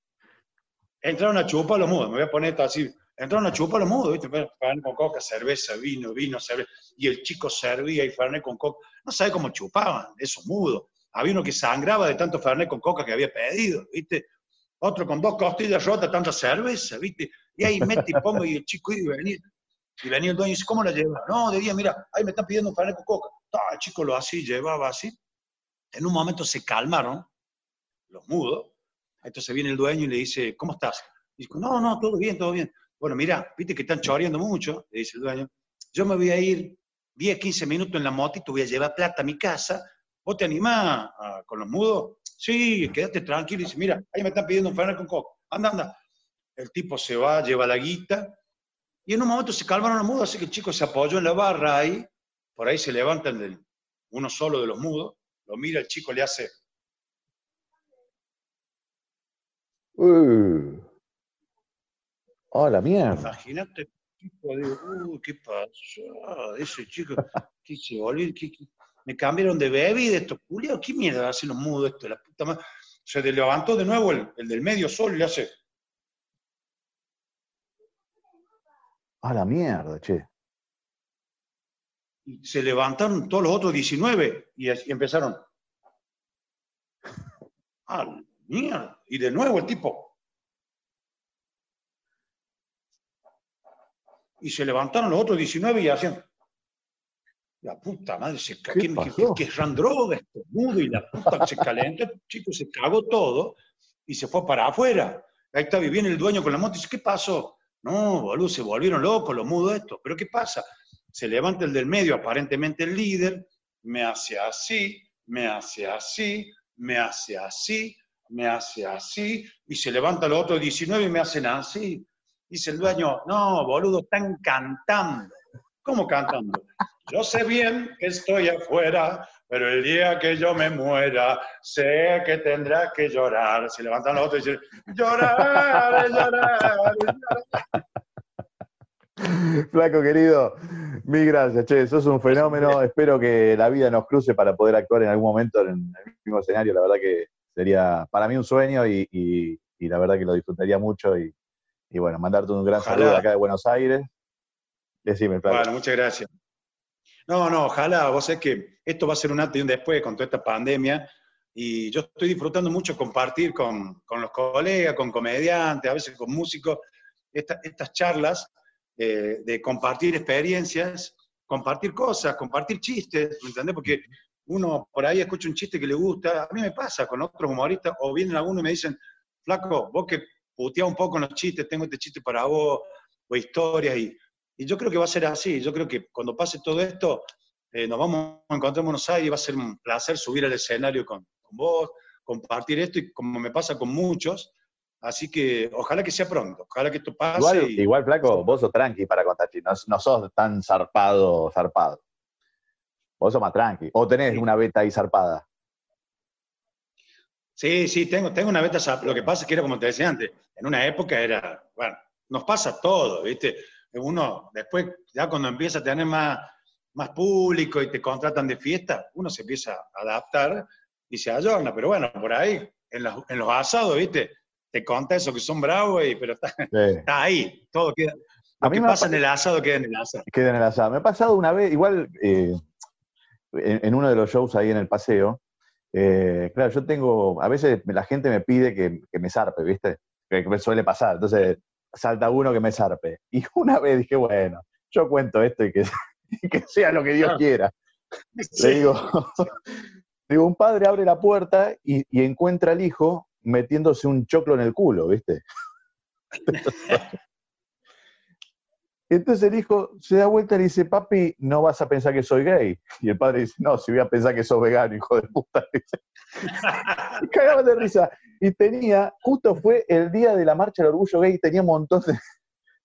Entraron a chupar los mudos, me voy a poner esto así. Entraron a chupar los mudos, ¿viste? Fernet con coca, cerveza, vino, vino, cerveza. Y el chico servía y Fernet con coca. No sabe cómo chupaban, esos mudos. Había uno que sangraba de tanto Fernet con coca que había pedido, ¿viste? Otro con dos costillas rotas, tanta cerveza, ¿viste? Y ahí mete y pongo y el chico iba y venía. Y venía el dueño y dice, ¿cómo la lleva? No, de día, mira, ahí me están pidiendo un Fernet con coca. el chico lo así, llevaba así. En un momento se calmaron los mudos. Entonces viene el dueño y le dice, ¿cómo estás? Y dice, no, no, todo bien, todo bien. Bueno, mira, viste que están choreando mucho, le dice el dueño. Yo me voy a ir 10, 15 minutos en la moto y te voy a llevar plata a mi casa. ¿Vos te animás con los mudos? Sí, quédate tranquilo. Y dice, mira, ahí me están pidiendo un Fernet con coca. Anda, anda. El tipo se va, lleva la guita, y en un momento se calmaron los mudos, así que el chico se apoyó en la barra ahí, por ahí se levantan del, uno solo de los mudos, lo mira, el chico le hace... Uh. Oh, la mierda. Imagínate, tipo, digo, uh, ¿qué pasó? Ese chico, ¿qué se volvió? Me cambiaron de bebida esto, Julio, ¿qué mierda hacen los mudos esto? La puta madre. Se levantó de nuevo el, el del medio solo y le hace... A la mierda, che. Y se levantaron todos los otros 19 y, empezaron. <laughs> A la mierda. Y de nuevo el tipo. Y se levantaron los otros 19 y hacían. La puta madre, se ¿Qué, ¿Qué, ¿qué, es droga, esto mudo, y la puta se calentó, el chico se cagó todo y se fue para afuera. Ahí está, viene el dueño con la moto y dice, ¿qué pasó? No, boludo, se volvieron locos los mudos estos. ¿Pero qué pasa? Se levanta el del medio, aparentemente el líder, me hace así, me hace así, me hace así, me hace así, y se levanta los otros 19 y me hacen así. Dice el dueño, no, boludo, están cantando. ¿Cómo cantando? Yo sé bien que estoy afuera, pero el día que yo me muera, sé que tendrás que llorar. Se levantan los otros y dicen, llorar, llorar, llorar. Flaco querido, mil gracias, che, sos un fenómeno. Espero que la vida nos cruce para poder actuar en algún momento en el mismo escenario. La verdad que sería para mí un sueño y, la verdad que lo disfrutaría mucho. Y, bueno, mandarte un gran saludo acá de Buenos Aires. Decime, Bueno, muchas gracias. No, no, ojalá, vos sabés que esto va a ser un antes y un después con toda esta pandemia y yo estoy disfrutando mucho compartir con, los colegas, con comediantes, a veces con músicos, estas charlas eh, de compartir experiencias, compartir cosas, compartir chistes, ¿me entendés? Porque uno por ahí escucha un chiste que le gusta, a mí me pasa con otros humoristas, o vienen algunos y me dicen, flaco, vos que puteás un poco con los chistes, tengo este chiste para vos, o historias, y, y yo creo que va a ser así, yo creo que cuando pase todo esto, eh, nos vamos a encontrar en Buenos Aires y va a ser un placer subir al escenario con, con vos, compartir esto y como me pasa con muchos. Así que ojalá que sea pronto, ojalá que esto pase. Igual, igual flaco, vos sos tranqui para contar no, no sos tan zarpado, zarpado. Vos sos más tranqui. O tenés una beta ahí zarpada. Sí, sí, tengo, tengo una beta zarpada. Lo que pasa es que era como te decía antes, en una época era, bueno, nos pasa todo, ¿viste? Uno, después, ya cuando empieza a tener más, más público y te contratan de fiesta, uno se empieza a adaptar y se ayorna, pero bueno, por ahí, en los, en los asados, ¿viste? Te conta eso que son bravos, y, pero está, está ahí, todo queda. Lo a mí que pasa en el asado queda en el asado. Queda en el asado. Me ha pasado una vez, igual eh, en, uno de los shows ahí en el paseo, eh, claro, yo tengo, a veces la gente me pide que, que me zarpe, ¿viste? Que, me suele pasar. Entonces salta uno que me zarpe. Y <laughs> una vez dije, bueno, yo cuento esto y que, <laughs> que sea lo que Dios quiera. Le digo, <laughs> Digo, un padre abre la puerta y, encuentra al hijo metiéndose un choclo en el culo, ¿viste? Entonces el hijo se da vuelta y dice, papi, no vas a pensar que soy gay. Y el padre dice, no, si voy a pensar que sos vegano, hijo de puta. <laughs> y cagaba de risa. Y tenía, justo fue el día de la marcha del orgullo gay, tenía un montón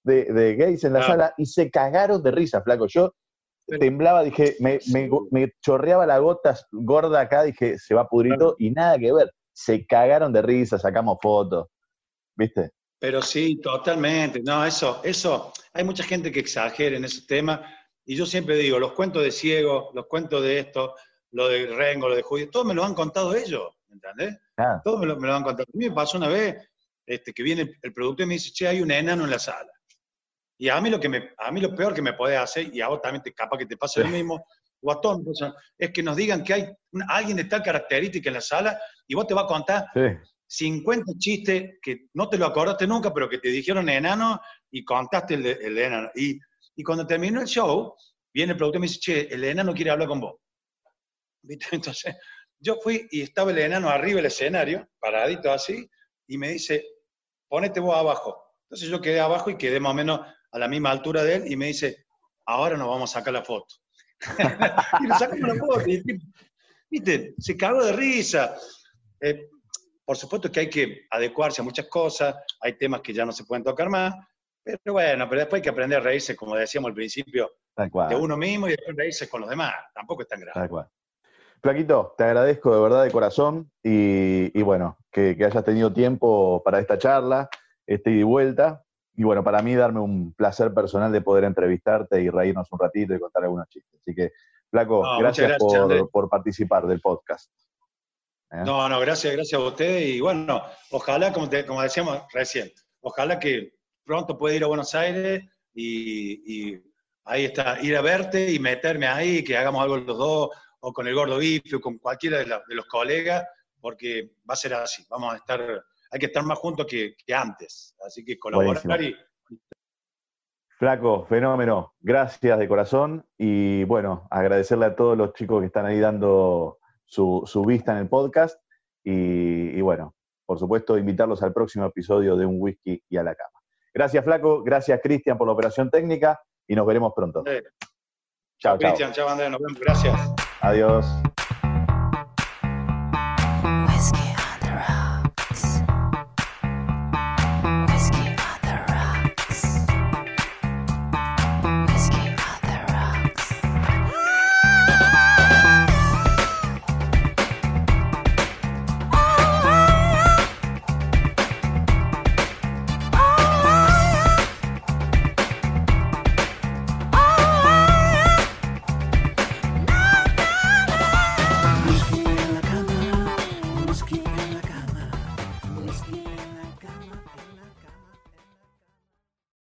de, gays en la ah. sala y se cagaron de risa, flaco. Yo temblaba, dije, me, chorreaba la gota gorda acá, dije, se va pudrito y nada que ver. Se cagaron de risa, sacamos fotos. ¿Viste? Pero sí, totalmente. No, eso, eso, hay mucha gente que exagera en ese tema. Y yo siempre digo, los cuentos de ciego, los cuentos de esto, lo de Rengo, lo de Judío, todos me lo han contado ellos, ¿entendés? Ah. Todos me lo, me lo, han contado. A mí me pasó una vez este, que viene el productor y me dice, che, hay un enano en la sala. Y a mí lo, que me, a mí lo peor que me puede hacer, y a vos también te, capaz que te pase lo mismo, o a todos, es que nos digan que hay alguien de tal característica en la sala y vos te vas a contar 50 chistes que no te lo acordaste nunca, pero que te dijeron enano y contaste el, el enano. Y, y, cuando terminó el show, viene el productor y me dice, che, el enano quiere hablar con vos. ¿Viste? <laughs> Entonces, yo fui y estaba el enano arriba del escenario, paradito así, y me dice, ponete vos abajo. Entonces yo quedé abajo y quedé más o menos a la misma altura de él y me dice, ahora nos vamos a sacar la foto. <laughs> y le sacamos la foto. Y, ¿Viste? Se cagó de risa. Eh, por supuesto que hay que adecuarse a muchas cosas, hay temas que ya no se pueden tocar más, pero bueno, pero después hay que aprender a reírse, como decíamos al principio, de uno mismo y después reírse con los demás. Tampoco es tan grave. Flaquito, te agradezco de verdad de corazón y, bueno, que, que, hayas tenido tiempo para esta charla, este ida y vuelta. Y bueno, para mí darme un placer personal de poder entrevistarte y reírnos un ratito y contar algunos chistes. Así que, Flaco, gracias, por, participar del podcast. ¿Eh? No, no, gracias, gracias a ustedes. Y bueno, ojalá, como, como decíamos recién, ojalá que pronto pueda ir a Buenos Aires y, ahí está, ir a verte y meterme ahí, que hagamos algo los dos, o con el Gordo Bife, o con cualquiera de, de los colegas, porque va a ser así. Vamos a estar hay que estar más juntos que, antes. Así que colaborar y... Flaco, fenómeno. Gracias de corazón. Y bueno, agradecerle a todos los chicos que están ahí dando su, su vista en el podcast. Y, bueno, por supuesto, invitarlos al próximo episodio de Un Whisky y a la Cama. Gracias, Flaco. Gracias, Cristian, por la operación técnica. Y nos veremos pronto. Chao, Cristian, chao, Andrés. Nos vemos. Gracias. Adiós.